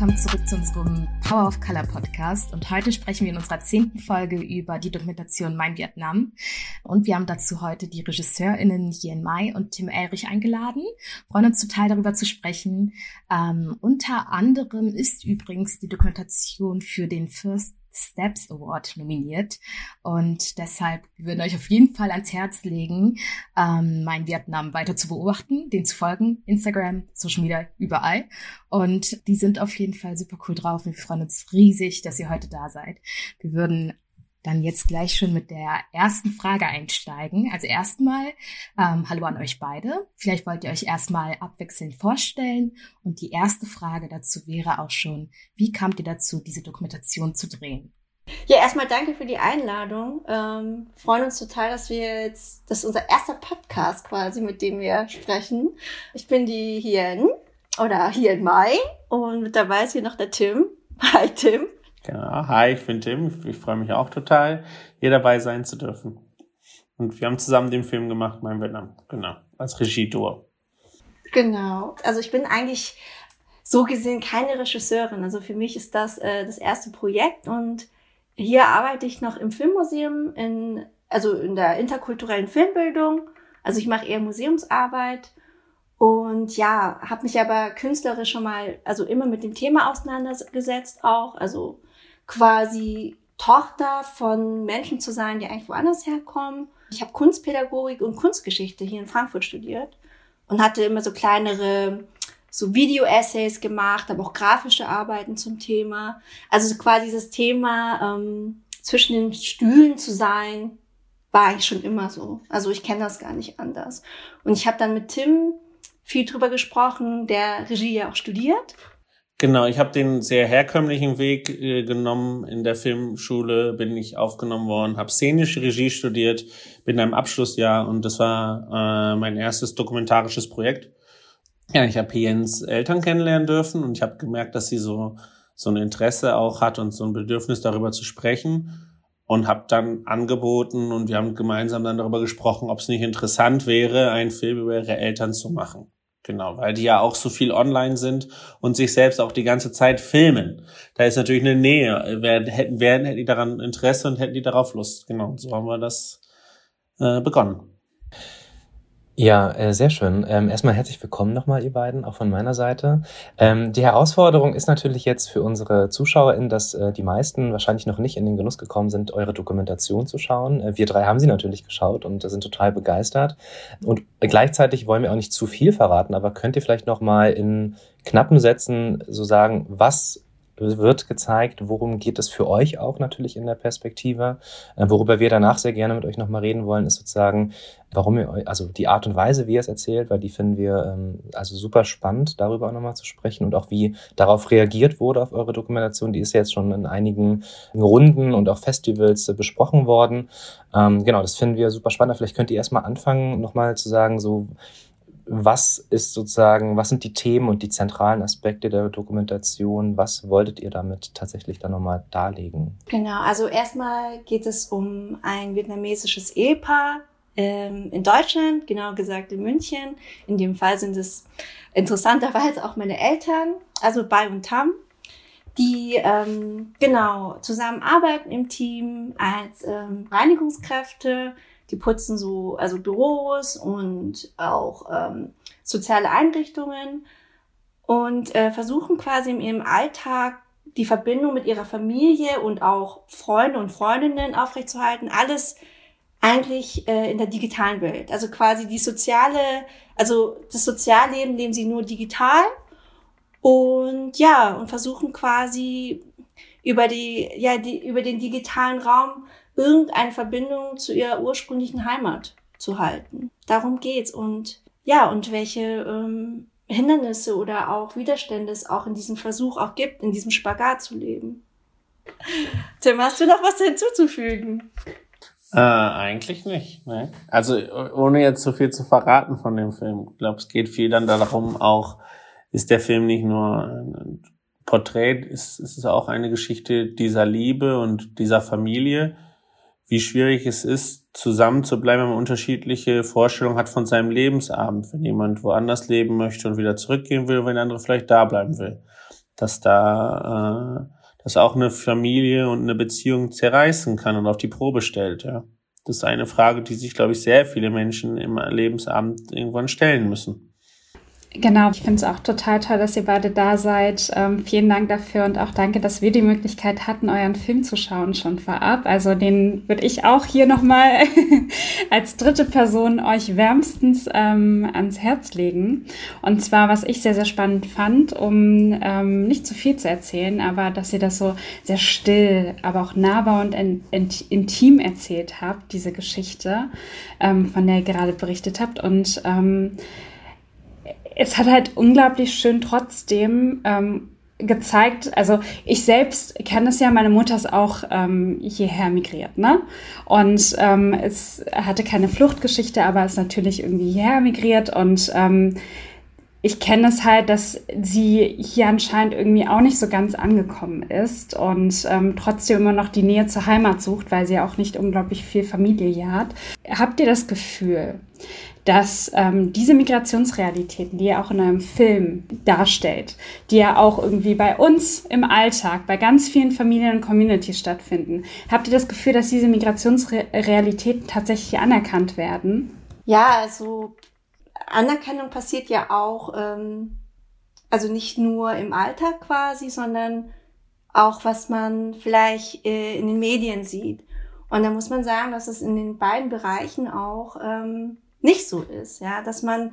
Willkommen zurück zu unserem Power of Color Podcast. Und heute sprechen wir in unserer zehnten Folge über die Dokumentation Mein Vietnam. Und wir haben dazu heute die RegisseurInnen Yen Mai und Tim Elrich eingeladen. Freuen uns total darüber zu sprechen. Ähm, unter anderem ist übrigens die Dokumentation für den First Steps Award nominiert. Und deshalb würden euch auf jeden Fall ans Herz legen, ähm, mein Vietnam weiter zu beobachten, den zu folgen, Instagram, Social Media, überall. Und die sind auf jeden Fall super cool drauf wir freuen uns riesig, dass ihr heute da seid. Wir würden dann jetzt gleich schon mit der ersten Frage einsteigen. Also erstmal, ähm, hallo an euch beide. Vielleicht wollt ihr euch erstmal abwechselnd vorstellen. Und die erste Frage dazu wäre auch schon, wie kamt ihr dazu, diese Dokumentation zu drehen? Ja, erstmal danke für die Einladung. Ähm, freuen uns total, dass wir jetzt, das ist unser erster Podcast quasi, mit dem wir sprechen. Ich bin die Hien oder Hien Mai und mit dabei ist hier noch der Tim. Hi Tim. Genau. Hi, ich bin Tim. Ich freue mich auch total, hier dabei sein zu dürfen. Und wir haben zusammen den Film gemacht, Mein Vietnam. Genau. Als Regie-Duo. Genau. Also ich bin eigentlich so gesehen keine Regisseurin. Also für mich ist das äh, das erste Projekt und hier arbeite ich noch im Filmmuseum in, also in der interkulturellen Filmbildung. Also ich mache eher Museumsarbeit und ja, habe mich aber künstlerisch schon mal, also immer mit dem Thema auseinandergesetzt auch. Also quasi Tochter von Menschen zu sein, die eigentlich woanders herkommen. Ich habe Kunstpädagogik und Kunstgeschichte hier in Frankfurt studiert und hatte immer so kleinere so Video-Essays gemacht, aber auch grafische Arbeiten zum Thema. Also quasi dieses Thema ähm, zwischen den Stühlen zu sein, war eigentlich schon immer so. Also ich kenne das gar nicht anders. Und ich habe dann mit Tim viel drüber gesprochen, der Regie ja auch studiert Genau, ich habe den sehr herkömmlichen Weg äh, genommen. In der Filmschule bin ich aufgenommen worden, habe szenische Regie studiert, bin in einem Abschlussjahr und das war äh, mein erstes dokumentarisches Projekt. Ja, ich habe Jens Eltern kennenlernen dürfen und ich habe gemerkt, dass sie so so ein Interesse auch hat und so ein Bedürfnis darüber zu sprechen und habe dann angeboten und wir haben gemeinsam dann darüber gesprochen, ob es nicht interessant wäre, einen Film über ihre Eltern zu machen. Genau, weil die ja auch so viel online sind und sich selbst auch die ganze Zeit filmen. Da ist natürlich eine Nähe. Wer, hätten, wer hätten die daran Interesse und hätten die darauf Lust. Genau, so haben wir das äh, begonnen. Ja, äh, sehr schön. Ähm, erstmal herzlich willkommen nochmal, ihr beiden, auch von meiner Seite. Ähm, die Herausforderung ist natürlich jetzt für unsere ZuschauerInnen, dass äh, die meisten wahrscheinlich noch nicht in den Genuss gekommen sind, eure Dokumentation zu schauen. Äh, wir drei haben sie natürlich geschaut und sind total begeistert. Und gleichzeitig wollen wir auch nicht zu viel verraten, aber könnt ihr vielleicht nochmal in knappen Sätzen so sagen, was wird gezeigt, worum geht es für euch auch natürlich in der Perspektive. Äh, worüber wir danach sehr gerne mit euch nochmal reden wollen, ist sozusagen, warum ihr euch, also die Art und Weise, wie ihr es erzählt, weil die finden wir ähm, also super spannend, darüber auch nochmal zu sprechen und auch wie darauf reagiert wurde auf eure Dokumentation. Die ist ja jetzt schon in einigen Runden und auch Festivals äh, besprochen worden. Ähm, genau, das finden wir super spannend. Vielleicht könnt ihr erstmal anfangen, nochmal zu sagen, so, was ist sozusagen, was sind die Themen und die zentralen Aspekte der Dokumentation? Was wolltet ihr damit tatsächlich dann nochmal darlegen? Genau, also erstmal geht es um ein vietnamesisches Ehepaar ähm, in Deutschland, genau gesagt in München. In dem Fall sind es interessanterweise auch meine Eltern, also Bai und Tam, die ähm, genau zusammenarbeiten im Team als ähm, Reinigungskräfte die putzen so, also Büros und auch ähm, soziale Einrichtungen und äh, versuchen quasi in ihrem Alltag die Verbindung mit ihrer Familie und auch Freunde und Freundinnen aufrechtzuerhalten. Alles eigentlich äh, in der digitalen Welt. Also quasi die soziale, also das Sozialleben leben sie nur digital und ja, und versuchen quasi über die, ja, die, über den digitalen Raum irgendeine Verbindung zu ihrer ursprünglichen Heimat zu halten. Darum geht's. Und ja, und welche ähm, Hindernisse oder auch Widerstände es auch in diesem Versuch auch gibt, in diesem Spagat zu leben. Tim, hast du noch was hinzuzufügen? Äh, eigentlich nicht. Ne? Also ohne jetzt so viel zu verraten von dem Film. Ich glaube, es geht viel dann darum, auch ist der Film nicht nur ein Porträt, ist, ist es auch eine Geschichte dieser Liebe und dieser Familie wie schwierig es ist, zusammen zu bleiben, wenn man unterschiedliche Vorstellungen hat von seinem Lebensabend. Wenn jemand woanders leben möchte und wieder zurückgehen will, wenn der andere vielleicht da bleiben will. dass da äh, dass auch eine Familie und eine Beziehung zerreißen kann und auf die Probe stellt, ja. Das ist eine Frage, die sich, glaube ich, sehr viele Menschen im Lebensabend irgendwann stellen müssen. Genau, ich finde es auch total toll, dass ihr beide da seid. Ähm, vielen Dank dafür und auch danke, dass wir die Möglichkeit hatten, euren Film zu schauen schon vorab. Also den würde ich auch hier nochmal als dritte Person euch wärmstens ähm, ans Herz legen. Und zwar, was ich sehr, sehr spannend fand, um ähm, nicht zu viel zu erzählen, aber dass ihr das so sehr still, aber auch nahbar und in, in, intim erzählt habt, diese Geschichte, ähm, von der ihr gerade berichtet habt. Und ähm, es hat halt unglaublich schön trotzdem ähm, gezeigt, also ich selbst kenne es ja, meine Mutter ist auch ähm, hierher migriert, ne? Und ähm, es hatte keine Fluchtgeschichte, aber ist natürlich irgendwie hierher migriert und ähm, ich kenne es halt, dass sie hier anscheinend irgendwie auch nicht so ganz angekommen ist und ähm, trotzdem immer noch die Nähe zur Heimat sucht, weil sie ja auch nicht unglaublich viel Familie hier hat. Habt ihr das Gefühl, dass ähm, diese Migrationsrealitäten, die er auch in einem Film darstellt, die ja auch irgendwie bei uns im Alltag, bei ganz vielen Familien und Communities stattfinden, habt ihr das Gefühl, dass diese Migrationsrealitäten tatsächlich anerkannt werden? Ja, also Anerkennung passiert ja auch, ähm, also nicht nur im Alltag quasi, sondern auch was man vielleicht äh, in den Medien sieht. Und da muss man sagen, dass es in den beiden Bereichen auch ähm, nicht so ist, ja, dass man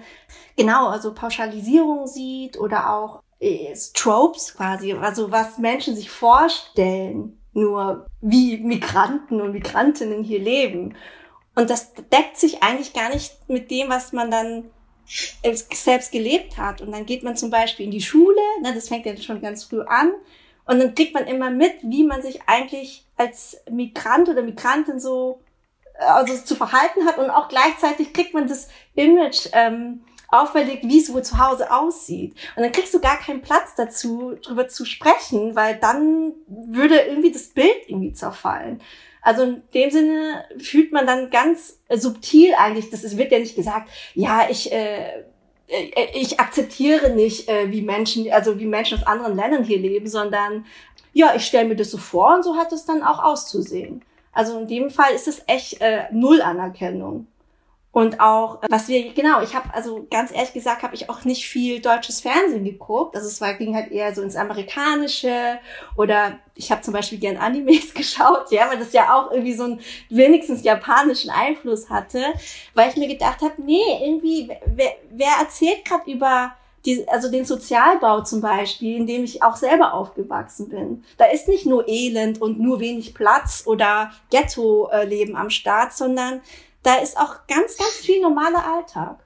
genau also Pauschalisierung sieht oder auch äh, Tropes quasi, also was Menschen sich vorstellen, nur wie Migranten und Migrantinnen hier leben. Und das deckt sich eigentlich gar nicht mit dem, was man dann selbst gelebt hat. Und dann geht man zum Beispiel in die Schule, ne, das fängt ja schon ganz früh an, und dann kriegt man immer mit, wie man sich eigentlich als Migrant oder Migrantin so also zu verhalten hat und auch gleichzeitig kriegt man das Image ähm, auferlegt, wie es wohl zu Hause aussieht. Und dann kriegst du gar keinen Platz dazu, drüber zu sprechen, weil dann würde irgendwie das Bild irgendwie zerfallen. Also in dem Sinne fühlt man dann ganz subtil eigentlich, das wird ja nicht gesagt, ja, ich, äh, äh, ich akzeptiere nicht, äh, wie Menschen, also wie Menschen aus anderen Ländern hier leben, sondern ja, ich stelle mir das so vor und so hat es dann auch auszusehen. Also in dem Fall ist es echt äh, null Anerkennung. Und auch, was wir, genau, ich habe, also ganz ehrlich gesagt, habe ich auch nicht viel deutsches Fernsehen geguckt. Also es war, ging halt eher so ins Amerikanische oder ich habe zum Beispiel gern Animes geschaut, ja, weil das ja auch irgendwie so einen wenigstens japanischen Einfluss hatte, weil ich mir gedacht habe, nee, irgendwie, wer, wer erzählt gerade über die, also den Sozialbau zum Beispiel, in dem ich auch selber aufgewachsen bin. Da ist nicht nur Elend und nur wenig Platz oder Ghetto-Leben am Start, sondern da ist auch ganz, ganz viel normaler Alltag.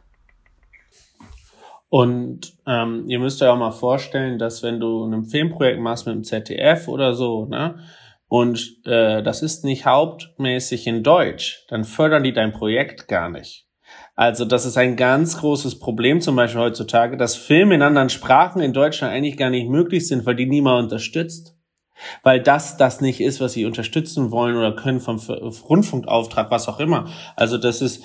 Und ähm, ihr müsst euch auch mal vorstellen, dass wenn du ein Filmprojekt machst mit dem ZDF oder so, ne, und äh, das ist nicht hauptmäßig in Deutsch, dann fördern die dein Projekt gar nicht. Also das ist ein ganz großes Problem zum Beispiel heutzutage, dass Filme in anderen Sprachen in Deutschland eigentlich gar nicht möglich sind, weil die niemand unterstützt. Weil das das nicht ist, was sie unterstützen wollen oder können vom Rundfunkauftrag, was auch immer. Also das ist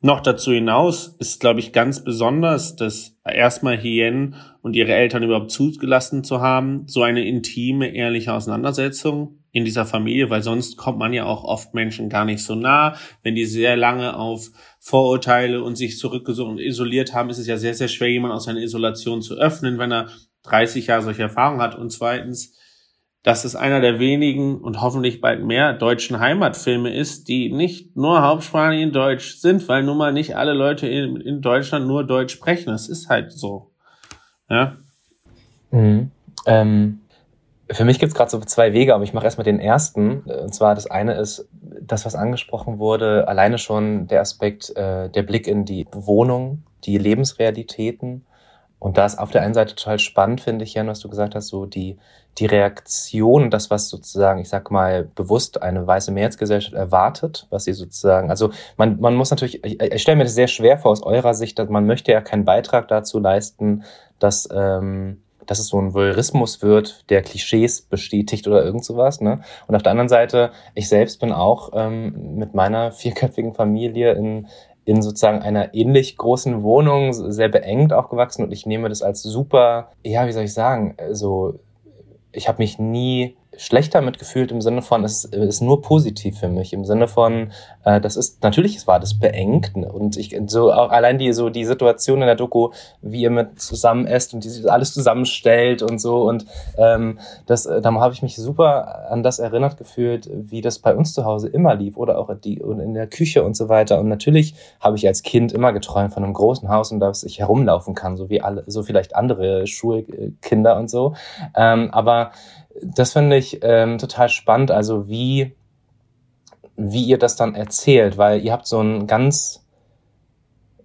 noch dazu hinaus ist, glaube ich, ganz besonders, dass erstmal Hien und ihre Eltern überhaupt zugelassen zu haben, so eine intime, ehrliche Auseinandersetzung in dieser Familie, weil sonst kommt man ja auch oft Menschen gar nicht so nah. Wenn die sehr lange auf Vorurteile und sich zurückgesucht und isoliert haben, ist es ja sehr, sehr schwer, jemand aus seiner Isolation zu öffnen, wenn er 30 Jahre solche Erfahrungen hat. Und zweitens, dass es einer der wenigen und hoffentlich bald mehr deutschen Heimatfilme ist, die nicht nur hauptsprachig in Deutsch sind, weil nun mal nicht alle Leute in, in Deutschland nur Deutsch sprechen. Das ist halt so. Ja. Mhm. Ähm, für mich gibt es gerade so zwei Wege, aber ich mache erstmal den ersten. Und zwar das eine ist das, was angesprochen wurde, alleine schon der Aspekt, äh, der Blick in die Wohnung, die Lebensrealitäten. Und da ist auf der einen Seite total spannend, finde ich, Jan, was du gesagt hast, so die, die Reaktion, das, was sozusagen, ich sag mal, bewusst eine weiße Mehrheitsgesellschaft erwartet, was sie sozusagen, also man, man muss natürlich, ich, ich stelle mir das sehr schwer vor aus eurer Sicht, dass man möchte ja keinen Beitrag dazu leisten, dass ähm, dass es so ein Voyeurismus wird, der Klischees bestätigt oder irgend sowas. Ne? Und auf der anderen Seite, ich selbst bin auch ähm, mit meiner vierköpfigen Familie in, in sozusagen einer ähnlich großen Wohnung, sehr beengt aufgewachsen und ich nehme das als super, ja, wie soll ich sagen, so ich habe mich nie schlechter mitgefühlt im Sinne von, es ist nur positiv für mich, im Sinne von, äh, das ist, natürlich es war das beengt und ich, so auch allein die, so die Situation in der Doku, wie ihr mit zusammen esst und die alles zusammenstellt und so und ähm, das, äh, da habe ich mich super an das erinnert gefühlt, wie das bei uns zu Hause immer lief oder auch die, und in der Küche und so weiter. Und natürlich habe ich als Kind immer geträumt von einem großen Haus und dass ich herumlaufen kann, so wie alle, so vielleicht andere Schulkinder und so, ähm, aber das finde ich ähm, total spannend, also wie, wie ihr das dann erzählt, weil ihr habt so ein ganz,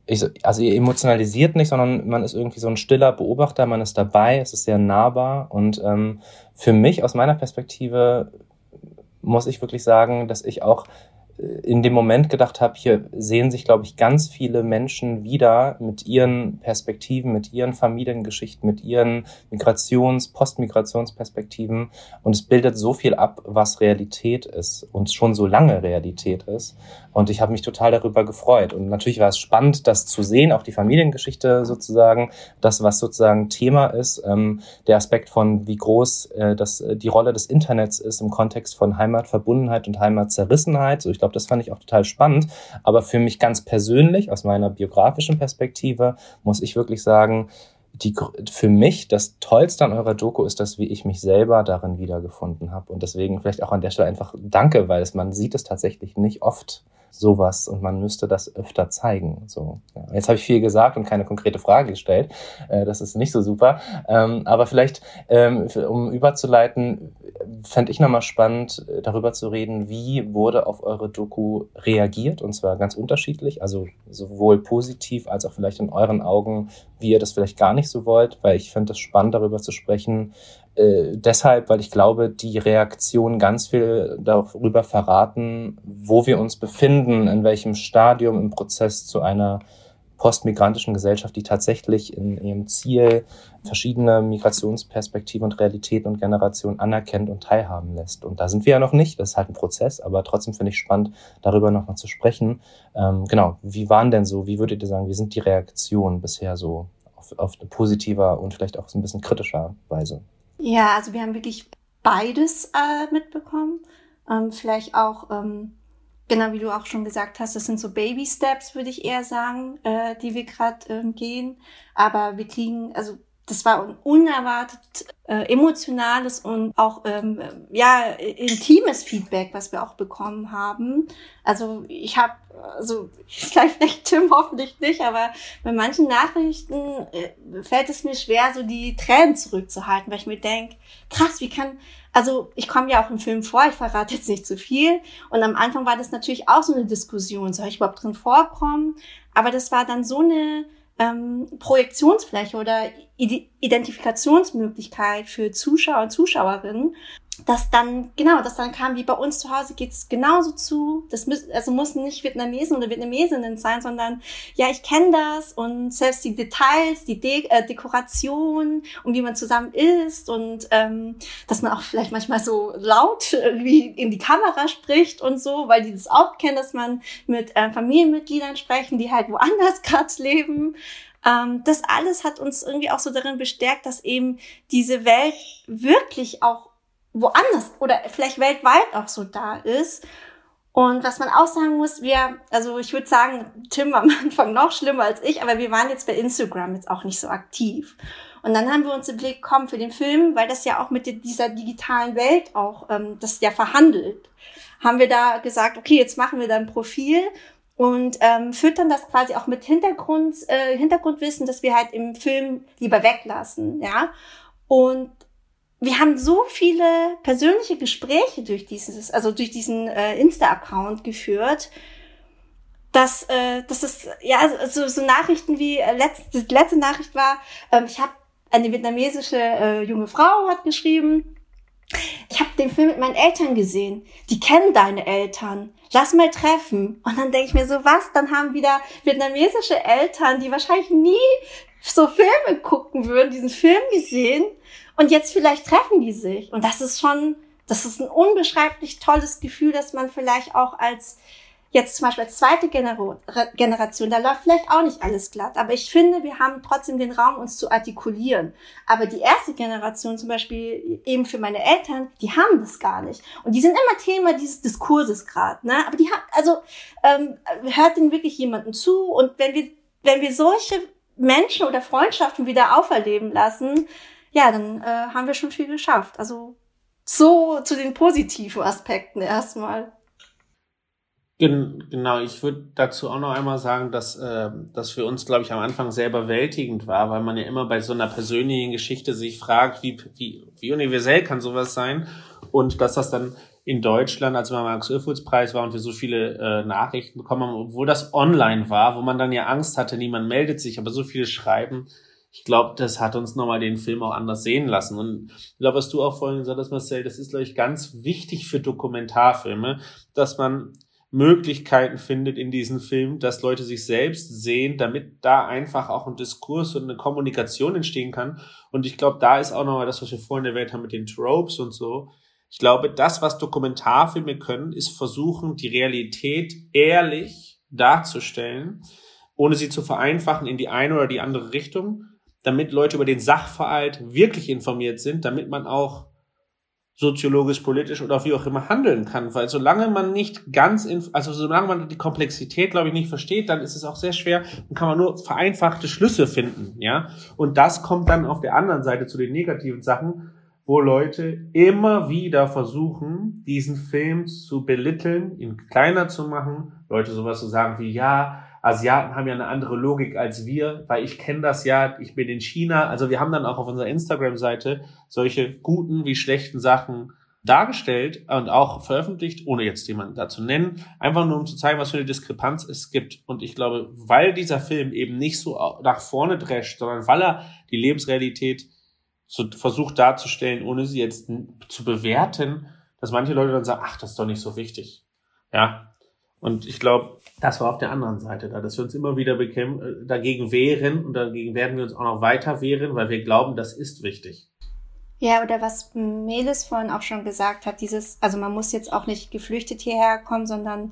ich, also ihr emotionalisiert nicht, sondern man ist irgendwie so ein stiller Beobachter, man ist dabei, es ist sehr nahbar und ähm, für mich aus meiner Perspektive muss ich wirklich sagen, dass ich auch in dem Moment gedacht habe, hier sehen sich, glaube ich, ganz viele Menschen wieder mit ihren Perspektiven, mit ihren Familiengeschichten, mit ihren Migrations-, Postmigrationsperspektiven. Und es bildet so viel ab, was Realität ist und schon so lange Realität ist. Und ich habe mich total darüber gefreut. Und natürlich war es spannend, das zu sehen, auch die Familiengeschichte sozusagen, das, was sozusagen Thema ist, ähm, der Aspekt von, wie groß äh, das, äh, die Rolle des Internets ist im Kontext von Heimatverbundenheit und Heimatzerrissenheit. So, ich glaube, das fand ich auch total spannend. Aber für mich ganz persönlich, aus meiner biografischen Perspektive, muss ich wirklich sagen, die, für mich das Tollste an eurer Doku ist das, wie ich mich selber darin wiedergefunden habe. Und deswegen vielleicht auch an der Stelle einfach danke, weil es, man sieht es tatsächlich nicht oft sowas und man müsste das öfter zeigen. So, ja. Jetzt habe ich viel gesagt und keine konkrete Frage gestellt. Äh, das ist nicht so super. Ähm, aber vielleicht, ähm, um überzuleiten, fände ich nochmal spannend, äh, darüber zu reden, wie wurde auf eure Doku reagiert und zwar ganz unterschiedlich, also sowohl positiv als auch vielleicht in euren Augen, wie ihr das vielleicht gar nicht so wollt, weil ich finde es spannend, darüber zu sprechen, äh, deshalb, weil ich glaube, die Reaktionen ganz viel darüber verraten, wo wir uns befinden, in welchem Stadium im Prozess zu einer postmigrantischen Gesellschaft, die tatsächlich in ihrem Ziel verschiedene Migrationsperspektiven und Realitäten und Generationen anerkennt und teilhaben lässt. Und da sind wir ja noch nicht, das ist halt ein Prozess, aber trotzdem finde ich spannend, darüber nochmal zu sprechen. Ähm, genau, wie waren denn so, wie würdet ihr sagen, wie sind die Reaktionen bisher so auf, auf eine positiver und vielleicht auch so ein bisschen kritischer Weise? Ja, also wir haben wirklich beides äh, mitbekommen. Ähm, vielleicht auch, ähm, genau wie du auch schon gesagt hast, das sind so Baby Steps, würde ich eher sagen, äh, die wir gerade ähm, gehen. Aber wir kriegen, also das war ein unerwartet äh, emotionales und auch ähm, ja intimes Feedback, was wir auch bekommen haben. Also ich habe, also vielleicht nicht Tim hoffentlich nicht, aber bei manchen Nachrichten äh, fällt es mir schwer, so die Tränen zurückzuhalten, weil ich mir denk, krass, wie kann also ich komme ja auch im Film vor, ich verrate jetzt nicht zu viel. Und am Anfang war das natürlich auch so eine Diskussion, soll ich überhaupt drin vorkommen? Aber das war dann so eine ähm, Projektionsfläche oder Identifikationsmöglichkeit für Zuschauer und Zuschauerinnen, dass dann, genau, dass dann kam, wie bei uns zu Hause geht's genauso zu. Das müssen, also mussten nicht Vietnamesen oder Vietnamesinnen sein, sondern ja, ich kenne das und selbst die Details, die De äh, Dekoration und wie man zusammen isst und ähm, dass man auch vielleicht manchmal so laut irgendwie in die Kamera spricht und so, weil die das auch kennen, dass man mit äh, Familienmitgliedern sprechen, die halt woanders gerade leben. Ähm, das alles hat uns irgendwie auch so darin bestärkt, dass eben diese Welt wirklich auch woanders oder vielleicht weltweit auch so da ist. Und was man auch sagen muss, wir, also ich würde sagen, Tim war am Anfang noch schlimmer als ich, aber wir waren jetzt bei Instagram jetzt auch nicht so aktiv. Und dann haben wir uns im Blick gekommen für den Film, weil das ja auch mit dieser digitalen Welt auch, ähm, das ja verhandelt, haben wir da gesagt, okay, jetzt machen wir da ein Profil und ähm, füttern das quasi auch mit Hintergrund, äh, Hintergrundwissen, dass wir halt im Film lieber weglassen, ja. Und wir haben so viele persönliche Gespräche durch dieses, also durch diesen äh, Insta-Account geführt, dass, äh, dass es, ja, so, so Nachrichten wie, äh, letzte, die letzte Nachricht war, ähm, ich habe eine vietnamesische äh, junge Frau hat geschrieben, ich habe den Film mit meinen Eltern gesehen. Die kennen deine Eltern. Lass mal treffen. Und dann denke ich mir so, was? Dann haben wieder vietnamesische Eltern, die wahrscheinlich nie so Filme gucken würden, diesen Film gesehen und jetzt vielleicht treffen die sich. Und das ist schon, das ist ein unbeschreiblich tolles Gefühl, dass man vielleicht auch als, jetzt zum Beispiel als zweite Generation, da läuft vielleicht auch nicht alles glatt, aber ich finde, wir haben trotzdem den Raum, uns zu artikulieren. Aber die erste Generation, zum Beispiel eben für meine Eltern, die haben das gar nicht. Und die sind immer Thema dieses Diskurses gerade. Ne? Aber die haben, also ähm, hört denn wirklich jemanden zu? Und wenn wir, wenn wir solche Menschen oder Freundschaften wieder auferleben lassen, ja, dann äh, haben wir schon viel geschafft. Also so zu den positiven Aspekten erstmal. Genau, ich würde dazu auch noch einmal sagen, dass äh, das für uns, glaube ich, am Anfang sehr überwältigend war, weil man ja immer bei so einer persönlichen Geschichte sich fragt, wie, wie, wie universell kann sowas sein? Und dass das dann in Deutschland, als man Max Ophüls Preis war und wir so viele äh, Nachrichten bekommen haben, obwohl das online war, wo man dann ja Angst hatte, niemand meldet sich, aber so viele schreiben, ich glaube, das hat uns nochmal den Film auch anders sehen lassen. Und ich glaube, was du auch vorhin gesagt hast, Marcel, das ist, glaube ich, ganz wichtig für Dokumentarfilme, dass man Möglichkeiten findet in diesen Filmen, dass Leute sich selbst sehen, damit da einfach auch ein Diskurs und eine Kommunikation entstehen kann. Und ich glaube, da ist auch nochmal das, was wir vorhin erwähnt haben mit den Tropes und so. Ich glaube, das, was Dokumentarfilme können, ist versuchen, die Realität ehrlich darzustellen, ohne sie zu vereinfachen in die eine oder die andere Richtung damit Leute über den Sachverhalt wirklich informiert sind, damit man auch soziologisch, politisch oder wie auch immer handeln kann. Weil solange man nicht ganz, also solange man die Komplexität, glaube ich, nicht versteht, dann ist es auch sehr schwer und kann man nur vereinfachte Schlüsse finden, ja. Und das kommt dann auf der anderen Seite zu den negativen Sachen, wo Leute immer wieder versuchen, diesen Film zu belitteln, ihn kleiner zu machen, Leute sowas zu sagen wie, ja, Asiaten haben ja eine andere Logik als wir, weil ich kenne das ja, ich bin in China. Also wir haben dann auch auf unserer Instagram-Seite solche guten wie schlechten Sachen dargestellt und auch veröffentlicht, ohne jetzt jemanden dazu nennen, einfach nur um zu zeigen, was für eine Diskrepanz es gibt. Und ich glaube, weil dieser Film eben nicht so nach vorne drescht, sondern weil er die Lebensrealität so versucht darzustellen, ohne sie jetzt zu bewerten, dass manche Leute dann sagen, ach, das ist doch nicht so wichtig. Ja, und ich glaube, das war auf der anderen Seite da, dass wir uns immer wieder bekämpfen, äh, dagegen wehren und dagegen werden wir uns auch noch weiter wehren, weil wir glauben, das ist wichtig. Ja, oder was Melis vorhin auch schon gesagt hat, dieses, also man muss jetzt auch nicht geflüchtet hierher kommen, sondern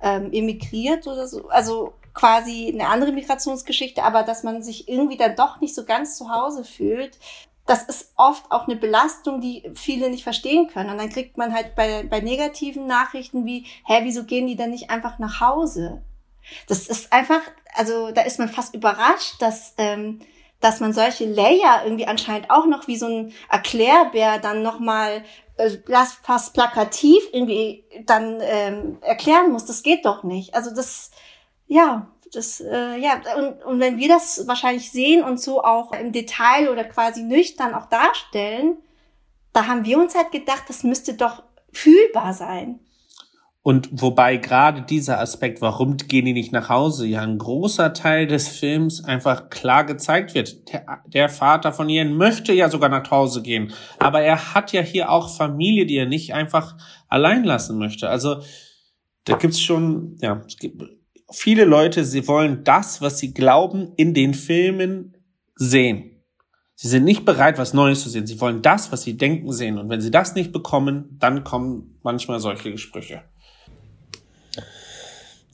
ähm, emigriert oder so, also quasi eine andere Migrationsgeschichte, aber dass man sich irgendwie dann doch nicht so ganz zu Hause fühlt, das ist oft auch eine Belastung, die viele nicht verstehen können. Und dann kriegt man halt bei, bei negativen Nachrichten wie, hä, wieso gehen die denn nicht einfach nach Hause? Das ist einfach, also da ist man fast überrascht, dass, ähm, dass man solche Layer irgendwie anscheinend auch noch wie so ein Erklärbär dann nochmal äh, fast plakativ irgendwie dann ähm, erklären muss. Das geht doch nicht. Also das, ja, das, äh, ja, und, und wenn wir das wahrscheinlich sehen und so auch im Detail oder quasi nüchtern auch darstellen, da haben wir uns halt gedacht, das müsste doch fühlbar sein. Und wobei gerade dieser Aspekt, warum gehen die nicht nach Hause, ja ein großer Teil des Films einfach klar gezeigt wird. Der, der, Vater von Ian möchte ja sogar nach Hause gehen, aber er hat ja hier auch Familie, die er nicht einfach allein lassen möchte. Also da gibt's schon, ja, es gibt viele Leute, sie wollen das, was sie glauben, in den Filmen sehen. Sie sind nicht bereit, was Neues zu sehen. Sie wollen das, was sie denken, sehen. Und wenn sie das nicht bekommen, dann kommen manchmal solche Gespräche.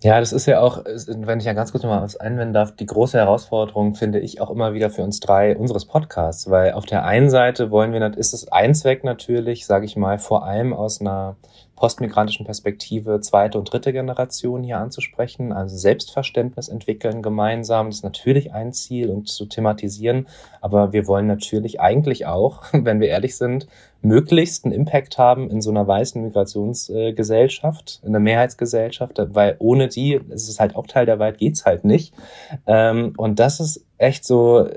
Ja, das ist ja auch, wenn ich ja ganz kurz noch mal was einwenden darf, die große Herausforderung finde ich auch immer wieder für uns drei unseres Podcasts, weil auf der einen Seite wollen wir, ist es ein Zweck natürlich, sage ich mal, vor allem aus einer postmigrantischen Perspektive zweite und dritte Generation hier anzusprechen, also Selbstverständnis entwickeln gemeinsam, das ist natürlich ein Ziel und zu thematisieren, aber wir wollen natürlich eigentlich auch, wenn wir ehrlich sind, möglichst einen Impact haben in so einer weißen Migrationsgesellschaft, in einer Mehrheitsgesellschaft, weil ohne die, es ist halt auch Teil der Welt, geht's halt nicht. Ähm, und das ist echt so,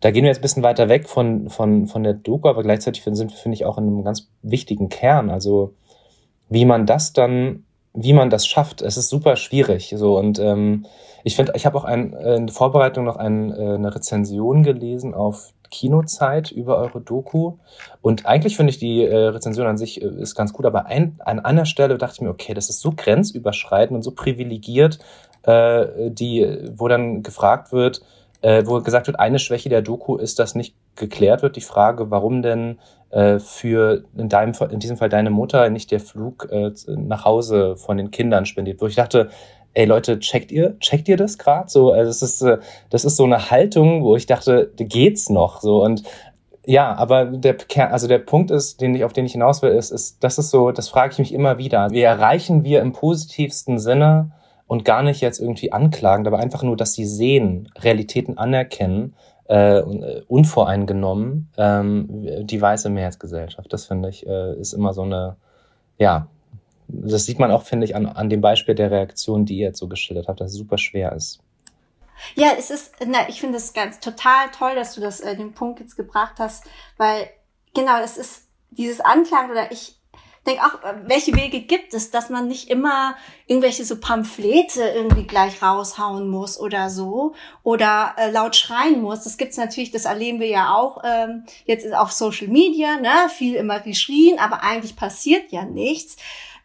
da gehen wir jetzt ein bisschen weiter weg von, von, von der Doku, aber gleichzeitig sind wir, finde ich, auch in einem ganz wichtigen Kern. Also wie man das dann, wie man das schafft, es ist super schwierig. So und ähm, ich finde, ich habe auch ein, äh, in Vorbereitung noch ein, äh, eine Rezension gelesen auf Kinozeit über eure Doku. Und eigentlich finde ich die äh, Rezension an sich äh, ist ganz gut, aber ein, an einer Stelle dachte ich mir, okay, das ist so grenzüberschreitend und so privilegiert, äh, die, wo dann gefragt wird, äh, wo gesagt wird, eine Schwäche der Doku ist, dass nicht geklärt wird, die Frage, warum denn äh, für in, deinem, in diesem Fall deine Mutter nicht der Flug äh, nach Hause von den Kindern spendiert. Wo ich dachte, ey Leute, checkt ihr, checkt ihr das gerade? So, also es ist, äh, das ist so eine Haltung, wo ich dachte, geht's noch? So und ja, aber der also der Punkt ist, den ich, auf den ich hinaus will, ist, ist, das ist so, das frage ich mich immer wieder. Wie erreichen wir im positivsten Sinne und gar nicht jetzt irgendwie anklagen, aber einfach nur, dass sie sehen, Realitäten anerkennen, äh, äh unvoreingenommen, ähm, die weiße Mehrheitsgesellschaft. Das finde ich, äh, ist immer so eine, ja, das sieht man auch, finde ich, an, an dem Beispiel der Reaktion, die ihr jetzt so geschildert habt, dass es super schwer ist. Ja, es ist, na, ich finde es ganz total toll, dass du das äh, den Punkt jetzt gebracht hast, weil genau, es ist dieses Anklang oder ich denke auch, welche Wege gibt es, dass man nicht immer irgendwelche so Pamphlete irgendwie gleich raushauen muss oder so oder äh, laut schreien muss. Das gibt's natürlich, das erleben wir ja auch ähm, jetzt auf Social Media, ne, viel immer geschrien, aber eigentlich passiert ja nichts.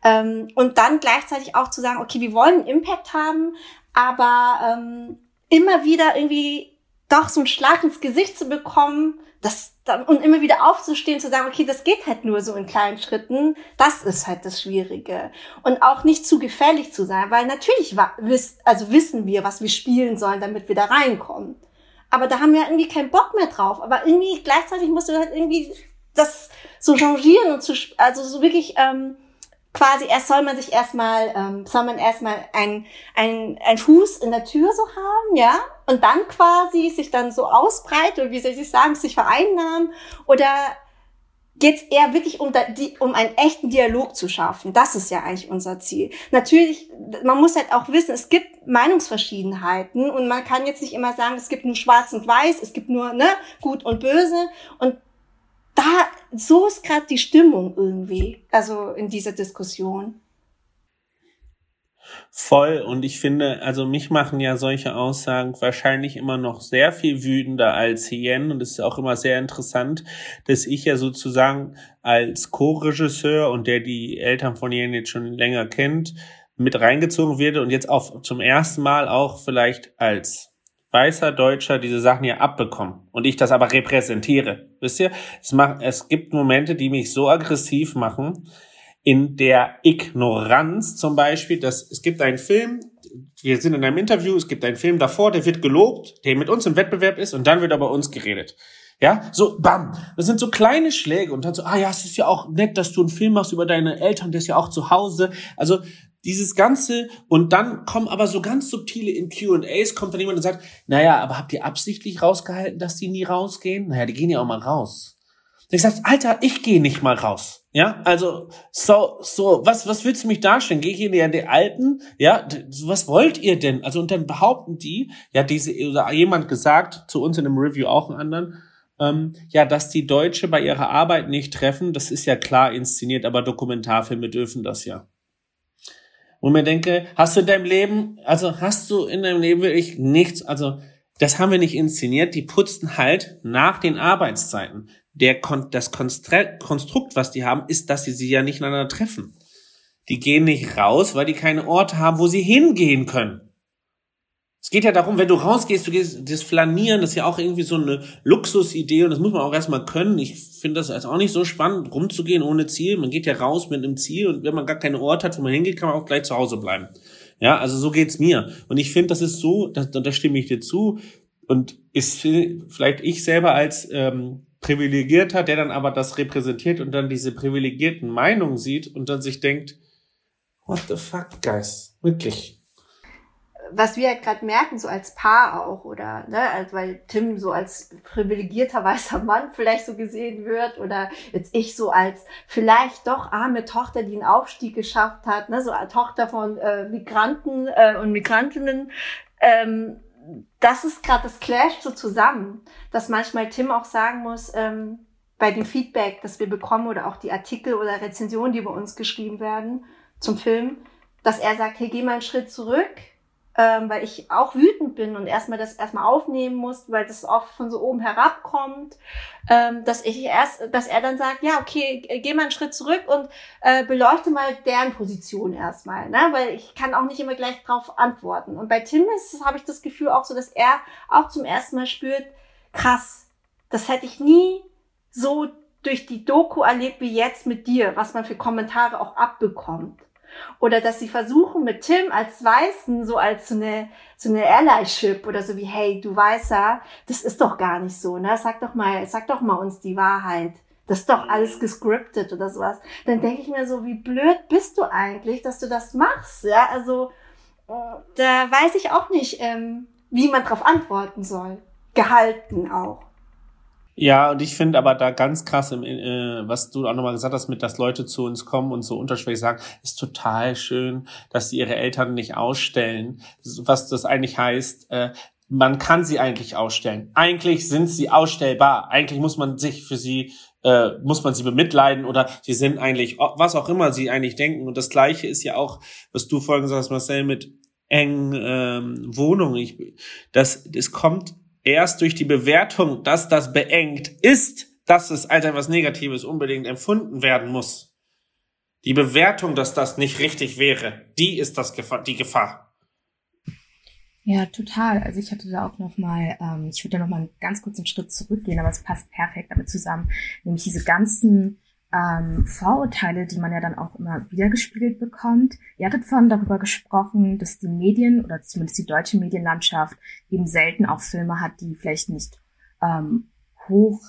Ähm, und dann gleichzeitig auch zu sagen, okay, wir wollen Impact haben, aber ähm, immer wieder irgendwie doch so einen Schlag ins Gesicht zu bekommen, das, und immer wieder aufzustehen, zu sagen, okay, das geht halt nur so in kleinen Schritten, das ist halt das Schwierige. Und auch nicht zu gefährlich zu sein, weil natürlich also wissen wir, was wir spielen sollen, damit wir da reinkommen. Aber da haben wir irgendwie keinen Bock mehr drauf. Aber irgendwie gleichzeitig musst du halt irgendwie das so changieren und zu, also so wirklich ähm, quasi erst soll man sich erstmal, ähm, soll man erstmal ein, ein, ein Fuß in der Tür so haben, ja, und dann quasi sich dann so ausbreiten und wie soll ich sagen, sich vereinnahmen oder geht es eher wirklich um, da, die, um einen echten Dialog zu schaffen. Das ist ja eigentlich unser Ziel. Natürlich, man muss halt auch wissen, es gibt Meinungsverschiedenheiten und man kann jetzt nicht immer sagen, es gibt nur Schwarz und Weiß, es gibt nur ne, Gut und Böse. Und da, so ist gerade die Stimmung irgendwie, also in dieser Diskussion. Voll. Und ich finde, also mich machen ja solche Aussagen wahrscheinlich immer noch sehr viel wütender als Hien. Und es ist auch immer sehr interessant, dass ich ja sozusagen als Co-Regisseur und der die Eltern von Hien jetzt schon länger kennt, mit reingezogen werde und jetzt auch zum ersten Mal auch vielleicht als weißer Deutscher diese Sachen ja abbekommen und ich das aber repräsentiere. Wisst ihr? Es, macht, es gibt Momente, die mich so aggressiv machen, in der Ignoranz zum Beispiel, dass es gibt einen Film, wir sind in einem Interview, es gibt einen Film davor, der wird gelobt, der mit uns im Wettbewerb ist und dann wird aber uns geredet. Ja, so bam. Das sind so kleine Schläge und dann so, ah ja, es ist ja auch nett, dass du einen Film machst über deine Eltern, der ist ja auch zu Hause. Also dieses Ganze und dann kommen aber so ganz subtile in Q&As, kommt dann jemand und sagt, naja, aber habt ihr absichtlich rausgehalten, dass die nie rausgehen? Naja, die gehen ja auch mal raus. ich sag, Alter, ich gehe nicht mal raus. Ja, also so, so, was, was willst du mich darstellen? Gehe ich in die, die Alten? Ja, was wollt ihr denn? Also und dann behaupten die, ja, diese oder jemand gesagt zu uns in einem Review auch einen anderen, ähm, ja, dass die Deutsche bei ihrer Arbeit nicht treffen. Das ist ja klar inszeniert, aber Dokumentarfilme dürfen das ja. Und mir denke, hast du in deinem Leben, also hast du in deinem Leben wirklich nichts, also das haben wir nicht inszeniert, die putzten halt nach den Arbeitszeiten. Der, das Konstrukt, was die haben, ist, dass sie sich ja nicht einander treffen. Die gehen nicht raus, weil die keine Orte haben, wo sie hingehen können. Es geht ja darum, wenn du rausgehst, du gehst, das Flanieren, das ist ja auch irgendwie so eine Luxusidee und das muss man auch erstmal können. Ich finde das als auch nicht so spannend, rumzugehen ohne Ziel. Man geht ja raus mit einem Ziel und wenn man gar keinen Ort hat, wo man hingeht, kann man auch gleich zu Hause bleiben. Ja, also so geht's mir. Und ich finde, das ist so, da, da stimme ich dir zu und ist vielleicht ich selber als ähm, Privilegierter, der dann aber das repräsentiert und dann diese privilegierten Meinungen sieht und dann sich denkt, what the fuck, guys, wirklich was wir halt gerade merken, so als Paar auch, oder, ne, also weil Tim so als privilegierter weißer Mann vielleicht so gesehen wird, oder jetzt ich so als vielleicht doch arme Tochter, die einen Aufstieg geschafft hat, ne, so eine Tochter von äh, Migranten äh, und Migrantinnen, ähm, das ist gerade das Clash so zusammen, dass manchmal Tim auch sagen muss, ähm, bei dem Feedback, das wir bekommen oder auch die Artikel oder Rezensionen, die bei uns geschrieben werden zum Film, dass er sagt, hey, geh mal einen Schritt zurück, ähm, weil ich auch wütend bin und erstmal das erstmal aufnehmen muss, weil das oft von so oben herabkommt, ähm, dass ich erst, dass er dann sagt, ja, okay, geh mal einen Schritt zurück und äh, beleuchte mal deren Position erstmal, ne? weil ich kann auch nicht immer gleich drauf antworten. Und bei Tim ist, habe ich das Gefühl auch so, dass er auch zum ersten Mal spürt, krass, das hätte ich nie so durch die Doku erlebt wie jetzt mit dir, was man für Kommentare auch abbekommt. Oder dass sie versuchen mit Tim als Weißen so als so eine, so eine Allyship oder so wie, hey, du Weißer, das ist doch gar nicht so, ne? Sag doch mal, sag doch mal uns die Wahrheit. Das ist doch alles gescriptet oder sowas. Dann denke ich mir so, wie blöd bist du eigentlich, dass du das machst, ja? Also, da weiß ich auch nicht, ähm, wie man darauf antworten soll. Gehalten auch. Ja, und ich finde aber da ganz krass, im, äh, was du auch nochmal gesagt hast, mit, dass Leute zu uns kommen und so unterschwellig sagen, ist total schön, dass sie ihre Eltern nicht ausstellen. Was das eigentlich heißt, äh, man kann sie eigentlich ausstellen. Eigentlich sind sie ausstellbar. Eigentlich muss man sich für sie, äh, muss man sie bemitleiden oder sie sind eigentlich, was auch immer sie eigentlich denken. Und das Gleiche ist ja auch, was du vorhin gesagt hast, Marcel, mit engen ähm, Wohnungen. Ich, das, das kommt erst durch die Bewertung, dass das beengt ist, dass es als etwas Negatives unbedingt empfunden werden muss. Die Bewertung, dass das nicht richtig wäre, die ist das Gefahr, die Gefahr. Ja, total. Also ich hatte da auch noch mal, ähm, ich würde da noch mal einen ganz kurzen Schritt zurückgehen, aber es passt perfekt damit zusammen, nämlich diese ganzen ähm, Vorurteile, die man ja dann auch immer wieder gespiegelt bekommt. Ihr hattet vorhin darüber gesprochen, dass die Medien oder zumindest die deutsche Medienlandschaft eben selten auch Filme hat, die vielleicht nicht ähm, hoch,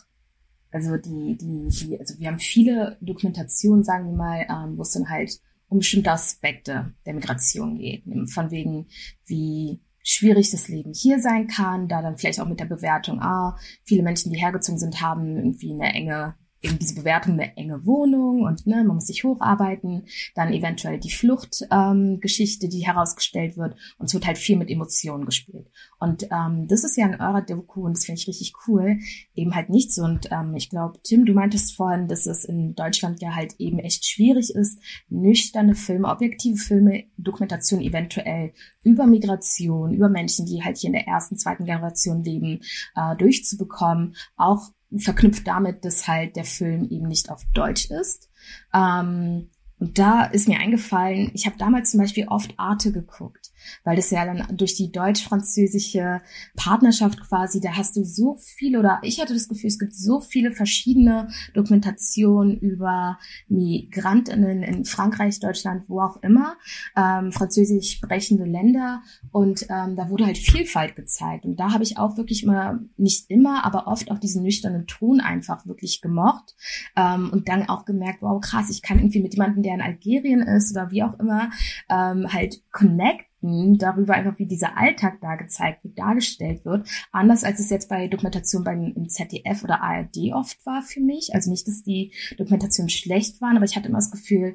also die, die, die, also wir haben viele Dokumentationen, sagen wir mal, ähm, wo es dann halt um bestimmte Aspekte der Migration geht. Von wegen, wie schwierig das Leben hier sein kann, da dann vielleicht auch mit der Bewertung, ah, viele Menschen, die hergezogen sind, haben irgendwie eine enge eben diese Bewertung eine enge Wohnung und ne, man muss sich hocharbeiten, dann eventuell die Fluchtgeschichte, ähm, die herausgestellt wird und es wird halt viel mit Emotionen gespielt. Und ähm, das ist ja in eurer Doku und das finde ich richtig cool, eben halt nicht so. Und ähm, ich glaube, Tim, du meintest vorhin, dass es in Deutschland ja halt eben echt schwierig ist, nüchterne Filme, objektive Filme, Dokumentation eventuell über Migration, über Menschen, die halt hier in der ersten, zweiten Generation leben, äh, durchzubekommen, auch verknüpft damit, dass halt der Film eben nicht auf Deutsch ist. Ähm, und da ist mir eingefallen, ich habe damals zum Beispiel oft Arte geguckt weil das ja dann durch die deutsch-französische Partnerschaft quasi, da hast du so viele oder ich hatte das Gefühl, es gibt so viele verschiedene Dokumentationen über Migrantinnen in Frankreich, Deutschland, wo auch immer, ähm, französisch sprechende Länder. Und ähm, da wurde halt Vielfalt gezeigt. Und da habe ich auch wirklich immer, nicht immer, aber oft auch diesen nüchternen Ton einfach wirklich gemocht ähm, und dann auch gemerkt, wow krass, ich kann irgendwie mit jemandem, der in Algerien ist oder wie auch immer, ähm, halt connect darüber einfach, wie dieser Alltag da gezeigt wird, dargestellt wird. Anders als es jetzt bei Dokumentation beim im ZDF oder ARD oft war für mich. Also nicht, dass die Dokumentationen schlecht waren, aber ich hatte immer das Gefühl,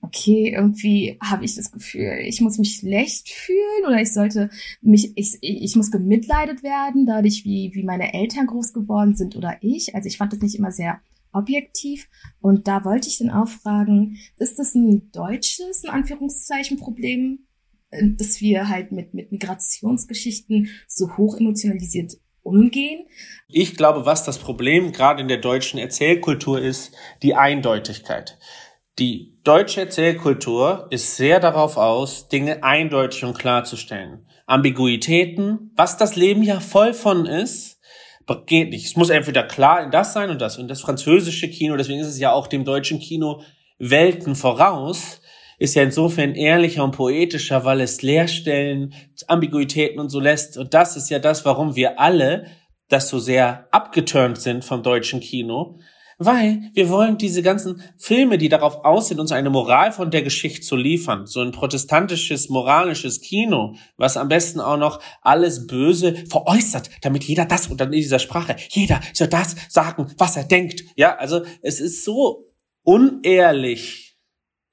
okay, irgendwie habe ich das Gefühl, ich muss mich schlecht fühlen oder ich sollte mich, ich, ich muss bemitleidet werden, dadurch, wie, wie meine Eltern groß geworden sind oder ich. Also ich fand das nicht immer sehr objektiv. Und da wollte ich dann auch fragen, ist das ein deutsches, in Anführungszeichen, Problem dass wir halt mit, mit Migrationsgeschichten so hoch emotionalisiert umgehen. Ich glaube, was das Problem gerade in der deutschen Erzählkultur ist, die Eindeutigkeit. Die deutsche Erzählkultur ist sehr darauf aus, Dinge eindeutig und klarzustellen. Ambiguitäten, was das Leben ja voll von ist, geht nicht. Es muss entweder klar in das sein und das. Und das französische Kino, deswegen ist es ja auch dem deutschen Kino Welten voraus, ist ja insofern ehrlicher und poetischer, weil es Leerstellen, Ambiguitäten und so lässt. Und das ist ja das, warum wir alle das so sehr abgeturnt sind vom deutschen Kino, weil wir wollen diese ganzen Filme, die darauf aus sind, uns eine Moral von der Geschichte zu liefern, so ein protestantisches, moralisches Kino, was am besten auch noch alles Böse veräußert, damit jeder das und dann in dieser Sprache, jeder soll das sagen, was er denkt. Ja, also es ist so unehrlich,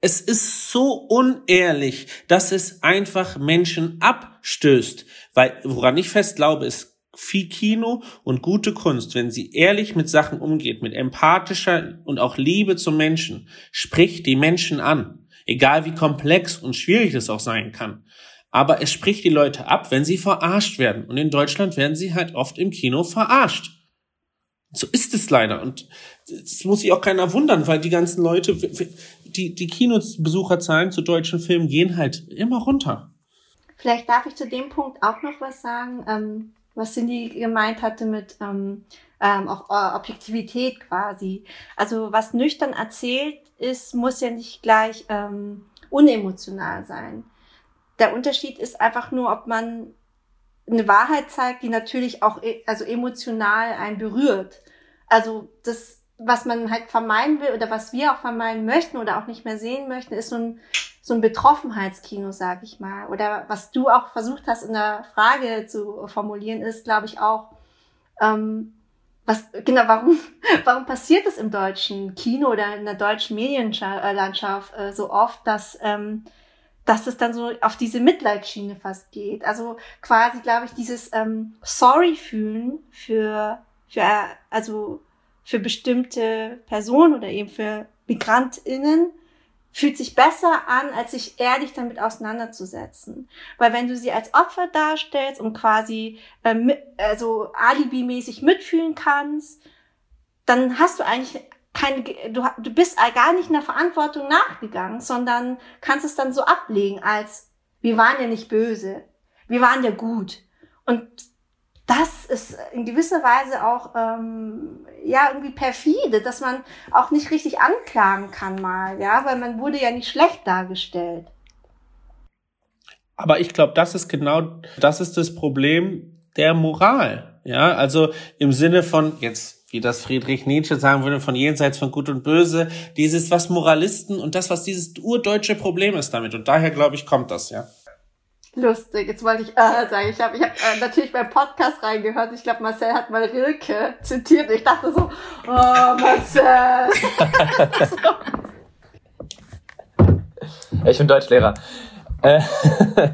es ist so unehrlich, dass es einfach Menschen abstößt. Weil, woran ich fest glaube, ist viel Kino und gute Kunst, wenn sie ehrlich mit Sachen umgeht, mit empathischer und auch Liebe zum Menschen, spricht die Menschen an. Egal wie komplex und schwierig es auch sein kann. aber es spricht die Leute ab, wenn sie verarscht werden. Und in Deutschland werden sie halt oft im Kino verarscht. So ist es leider. Und das muss sich auch keiner wundern, weil die ganzen Leute, die, die Kinobesucherzahlen zu deutschen Filmen gehen halt immer runter. Vielleicht darf ich zu dem Punkt auch noch was sagen, ähm, was Cindy gemeint hatte mit ähm, ähm, auch äh, Objektivität quasi. Also was nüchtern erzählt ist, muss ja nicht gleich ähm, unemotional sein. Der Unterschied ist einfach nur, ob man eine Wahrheit zeigt, die natürlich auch e also emotional einen berührt. Also das, was man halt vermeiden will oder was wir auch vermeiden möchten oder auch nicht mehr sehen möchten, ist so ein, so ein Betroffenheitskino, sag ich mal. Oder was du auch versucht hast in der Frage zu formulieren, ist, glaube ich, auch, ähm, was, genau, warum, warum passiert es im deutschen Kino oder in der deutschen Medienlandschaft äh, so oft, dass ähm, dass es dann so auf diese Mitleidsschiene fast geht. Also quasi, glaube ich, dieses ähm, Sorry fühlen für, für, also für bestimmte Personen oder eben für MigrantInnen fühlt sich besser an, als sich ehrlich damit auseinanderzusetzen. Weil wenn du sie als Opfer darstellst und quasi ähm, also alibimäßig mitfühlen kannst, dann hast du eigentlich keine, du, du bist gar nicht in der Verantwortung nachgegangen, sondern kannst es dann so ablegen als, wir waren ja nicht böse, wir waren ja gut. Und das ist in gewisser Weise auch ähm, ja irgendwie perfide, dass man auch nicht richtig anklagen kann mal, ja, weil man wurde ja nicht schlecht dargestellt. Aber ich glaube, das ist genau, das ist das Problem der Moral, ja, also im Sinne von jetzt wie das Friedrich Nietzsche sagen würde, von jenseits von Gut und Böse, dieses, was Moralisten und das, was dieses urdeutsche Problem ist damit. Und daher, glaube ich, kommt das, ja. Lustig, jetzt wollte ich äh, sagen, ich habe ich hab, äh, natürlich beim Podcast reingehört. Ich glaube, Marcel hat mal Rilke zitiert. Ich dachte so, oh, Marcel. ich bin Deutschlehrer. Äh,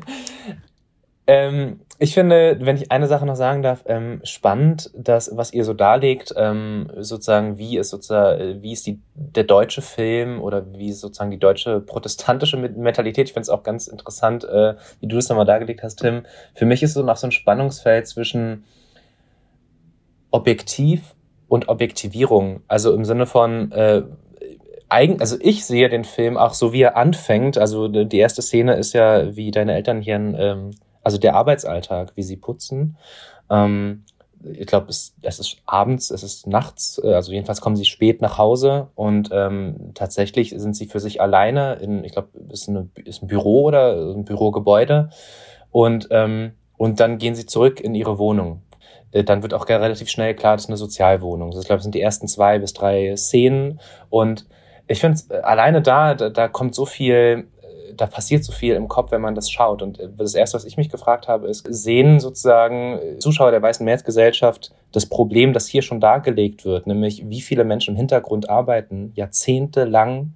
ähm, ich finde, wenn ich eine Sache noch sagen darf, ähm, spannend, dass was ihr so darlegt, ähm, sozusagen, wie ist sozusagen, wie ist die der deutsche Film oder wie ist sozusagen die deutsche protestantische Mentalität. Ich finde es auch ganz interessant, äh, wie du das nochmal dargelegt hast, Tim. Für mich ist so noch so ein Spannungsfeld zwischen Objektiv und Objektivierung. Also im Sinne von äh, also ich sehe den Film auch so, wie er anfängt. Also die erste Szene ist ja, wie deine Eltern hier ein ähm, also der Arbeitsalltag, wie sie putzen. Ähm, ich glaube, es, es ist abends, es ist nachts, äh, also jedenfalls kommen sie spät nach Hause und ähm, tatsächlich sind sie für sich alleine in, ich glaube, ist, eine, ist ein Büro oder ein Bürogebäude und, ähm, und dann gehen sie zurück in ihre Wohnung. Äh, dann wird auch relativ schnell klar, das ist eine Sozialwohnung. Das, ich glaube, sind die ersten zwei bis drei Szenen und ich finde, äh, alleine da, da, da kommt so viel da passiert so viel im Kopf, wenn man das schaut. Und äh, das Erste, was ich mich gefragt habe, ist, sehen sozusagen Zuschauer der Weißen Mehrheitsgesellschaft das Problem, das hier schon dargelegt wird, nämlich wie viele Menschen im Hintergrund arbeiten, jahrzehntelang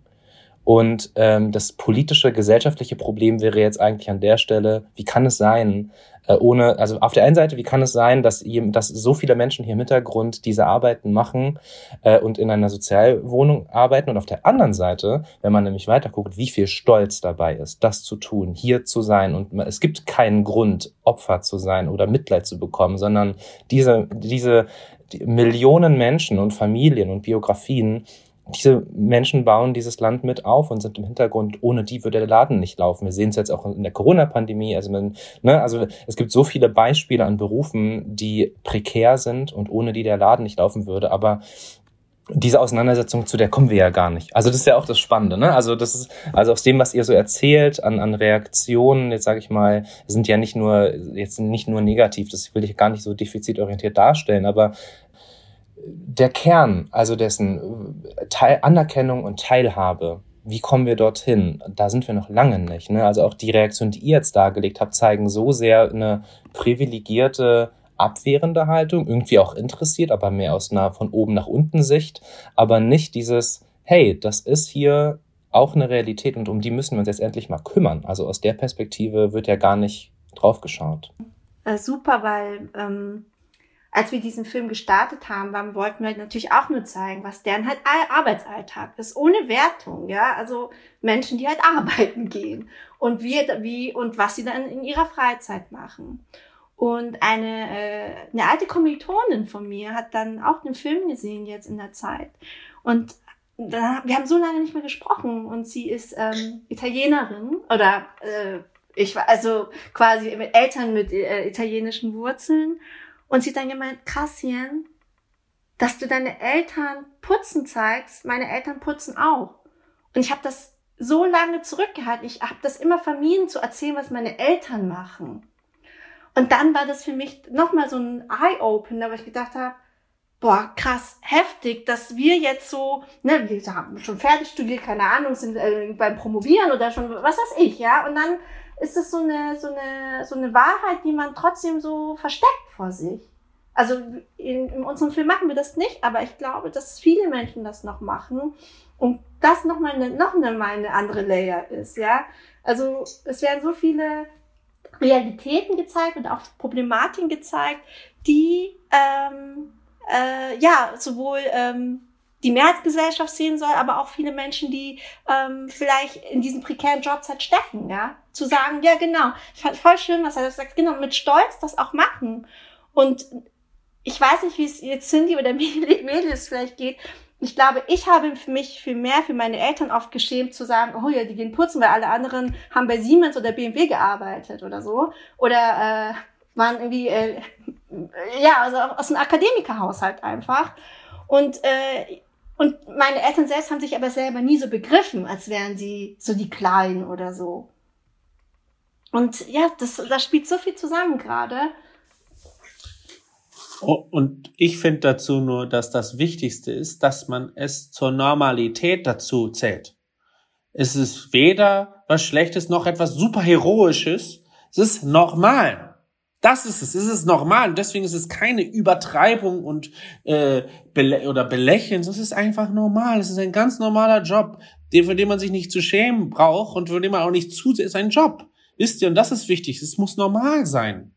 und ähm, das politische, gesellschaftliche Problem wäre jetzt eigentlich an der Stelle, wie kann es sein, äh, ohne, also auf der einen Seite, wie kann es sein, dass, dass so viele Menschen hier im Hintergrund diese Arbeiten machen äh, und in einer Sozialwohnung arbeiten? Und auf der anderen Seite, wenn man nämlich weiterguckt, wie viel Stolz dabei ist, das zu tun, hier zu sein und es gibt keinen Grund, Opfer zu sein oder Mitleid zu bekommen, sondern diese, diese die Millionen Menschen und Familien und Biografien diese Menschen bauen dieses Land mit auf und sind im Hintergrund. Ohne die würde der Laden nicht laufen. Wir sehen es jetzt auch in der Corona-Pandemie. Also, ne, also es gibt so viele Beispiele an Berufen, die prekär sind und ohne die der Laden nicht laufen würde. Aber diese Auseinandersetzung, zu der kommen wir ja gar nicht. Also das ist ja auch das Spannende, ne? Also das ist, also aus dem, was ihr so erzählt an, an Reaktionen, jetzt sage ich mal, sind ja nicht nur jetzt nicht nur negativ. Das will ich gar nicht so defizitorientiert darstellen, aber der Kern, also dessen äh, Teil, Anerkennung und Teilhabe, wie kommen wir dorthin? Da sind wir noch lange nicht. Ne? Also auch die Reaktionen, die ihr jetzt dargelegt habt, zeigen so sehr eine privilegierte, abwehrende Haltung, irgendwie auch interessiert, aber mehr aus einer von oben nach unten Sicht, aber nicht dieses, hey, das ist hier auch eine Realität und um die müssen wir uns jetzt endlich mal kümmern. Also aus der Perspektive wird ja gar nicht drauf geschaut. Äh, super, weil ähm, als wir diesen Film gestartet haben, waren, wollten wir natürlich auch nur zeigen, was deren halt Arbeitsalltag ist, ohne Wertung, ja, also Menschen, die halt arbeiten gehen. Und wir, wie und was sie dann in ihrer Freizeit machen. Und eine, äh, eine alte Kommilitonin von mir hat dann auch den Film gesehen jetzt in der Zeit. Und da, wir haben so lange nicht mehr gesprochen. Und sie ist ähm, Italienerin oder äh, ich war also quasi mit Eltern mit äh, italienischen Wurzeln und sie dann gemeint, Kassien, dass du deine Eltern putzen zeigst, meine Eltern putzen auch. Und ich habe das so lange zurückgehalten. Ich habe das immer vermieden zu erzählen, was meine Eltern machen. Und dann war das für mich nochmal so ein Eye-Opener, weil ich gedacht habe, boah, krass, heftig, dass wir jetzt so, ne, wir haben schon fertig studiert, keine Ahnung, sind äh, beim Promovieren oder schon, was weiß ich, ja, und dann ist es so eine, so eine, so eine Wahrheit, die man trotzdem so versteckt vor sich. Also in, in unserem Film machen wir das nicht, aber ich glaube, dass viele Menschen das noch machen und das noch mal eine, noch eine, mal eine andere Layer ist, ja. Also es werden so viele Realitäten gezeigt und auch Problematiken gezeigt, die ähm, äh, ja sowohl ähm, die Mehrheitsgesellschaft sehen soll, aber auch viele Menschen, die ähm, vielleicht in diesen prekären Jobs halt stecken, ja, zu sagen, ja genau, ich fand voll schön, was er sagt, genau, mit Stolz das auch machen. Und ich weiß nicht, wie es jetzt Cindy oder Mädels vielleicht geht. Ich glaube, ich habe für mich viel mehr für meine Eltern oft geschämt zu sagen, oh ja, die gehen putzen, weil alle anderen haben bei Siemens oder BMW gearbeitet oder so. Oder äh, waren irgendwie, äh, ja, also aus einem Akademikerhaushalt einfach. Und äh, und meine Eltern selbst haben sich aber selber nie so begriffen, als wären sie so die Kleinen oder so. Und ja, das, das spielt so viel zusammen gerade. Oh, und ich finde dazu nur, dass das Wichtigste ist, dass man es zur Normalität dazu zählt. Es ist weder was Schlechtes noch etwas superheroisches. Es ist normal. Das ist es. Es ist normal. Und deswegen ist es keine Übertreibung und äh, bele oder Belächeln. Es ist einfach normal. Es ist ein ganz normaler Job, den, für den man sich nicht zu schämen braucht und für den man auch nicht zu ist ein Job. Wisst ihr? Und das ist wichtig. Es muss normal sein.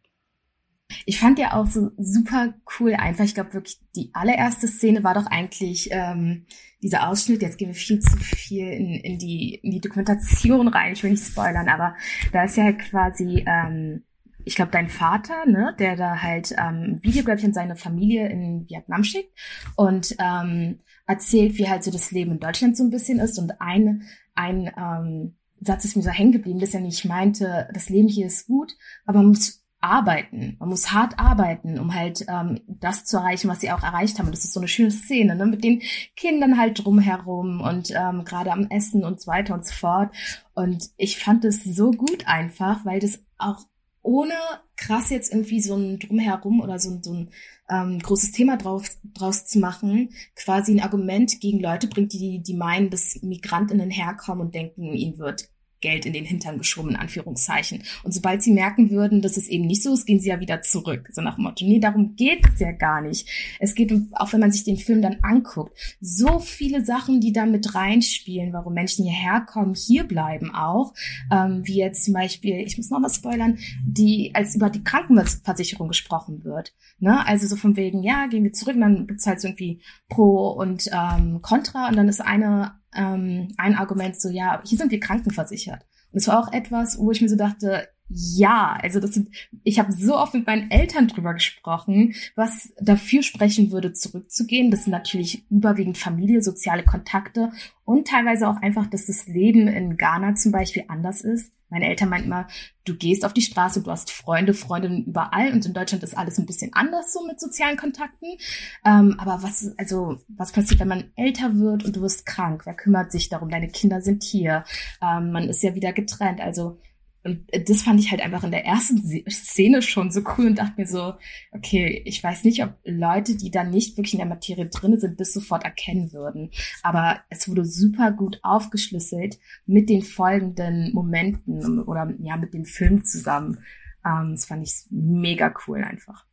Ich fand ja auch so super cool einfach. Ich glaube wirklich, die allererste Szene war doch eigentlich ähm, dieser Ausschnitt. Jetzt gehen wir viel zu viel in, in, die, in die Dokumentation rein. Ich will nicht spoilern, aber da ist ja quasi ähm, ich glaube, dein Vater, ne, der da halt ähm, Video, glaube ich, an seine Familie in Vietnam schickt und ähm, erzählt, wie halt so das Leben in Deutschland so ein bisschen ist. Und ein, ein ähm, Satz ist mir so hängen geblieben, dass er nicht meinte, das Leben hier ist gut, aber man muss arbeiten. Man muss hart arbeiten, um halt ähm, das zu erreichen, was sie auch erreicht haben. Und das ist so eine schöne Szene, ne? mit den Kindern halt drumherum und ähm, gerade am Essen und so weiter und so fort. Und ich fand es so gut einfach, weil das auch ohne krass jetzt irgendwie so ein Drumherum oder so, so ein ähm, großes Thema drauf, draus zu machen, quasi ein Argument gegen Leute bringt, die, die meinen, dass Migrantinnen herkommen und denken, ihnen wird Geld in den Hintern geschoben, in Anführungszeichen. Und sobald sie merken würden, dass es eben nicht so ist, gehen sie ja wieder zurück. So nach dem Motto, nee, darum geht es ja gar nicht. Es geht, auch wenn man sich den Film dann anguckt, so viele Sachen, die da mit reinspielen, warum Menschen hierher kommen, hier bleiben auch. Ähm, wie jetzt zum Beispiel, ich muss noch mal spoilern, die, als über die Krankenversicherung gesprochen wird. Ne? Also so von wegen, ja, gehen wir zurück, dann halt so irgendwie Pro und ähm, Contra und dann ist eine ähm, ein Argument so, ja, hier sind wir krankenversichert. Und es war auch etwas, wo ich mir so dachte, ja, also das sind, ich habe so oft mit meinen Eltern drüber gesprochen, was dafür sprechen würde, zurückzugehen. Das sind natürlich überwiegend Familie, soziale Kontakte und teilweise auch einfach, dass das Leben in Ghana zum Beispiel anders ist. Meine Eltern meinten immer, du gehst auf die Straße, du hast Freunde, Freundinnen überall und in Deutschland ist alles ein bisschen anders so mit sozialen Kontakten. Ähm, aber was, also, was passiert, wenn man älter wird und du wirst krank? Wer kümmert sich darum? Deine Kinder sind hier. Ähm, man ist ja wieder getrennt. Also, und das fand ich halt einfach in der ersten Szene schon so cool und dachte mir so, okay, ich weiß nicht, ob Leute, die da nicht wirklich in der Materie drin sind, das sofort erkennen würden. Aber es wurde super gut aufgeschlüsselt mit den folgenden Momenten oder ja, mit dem Film zusammen. Ähm, das fand ich mega cool einfach.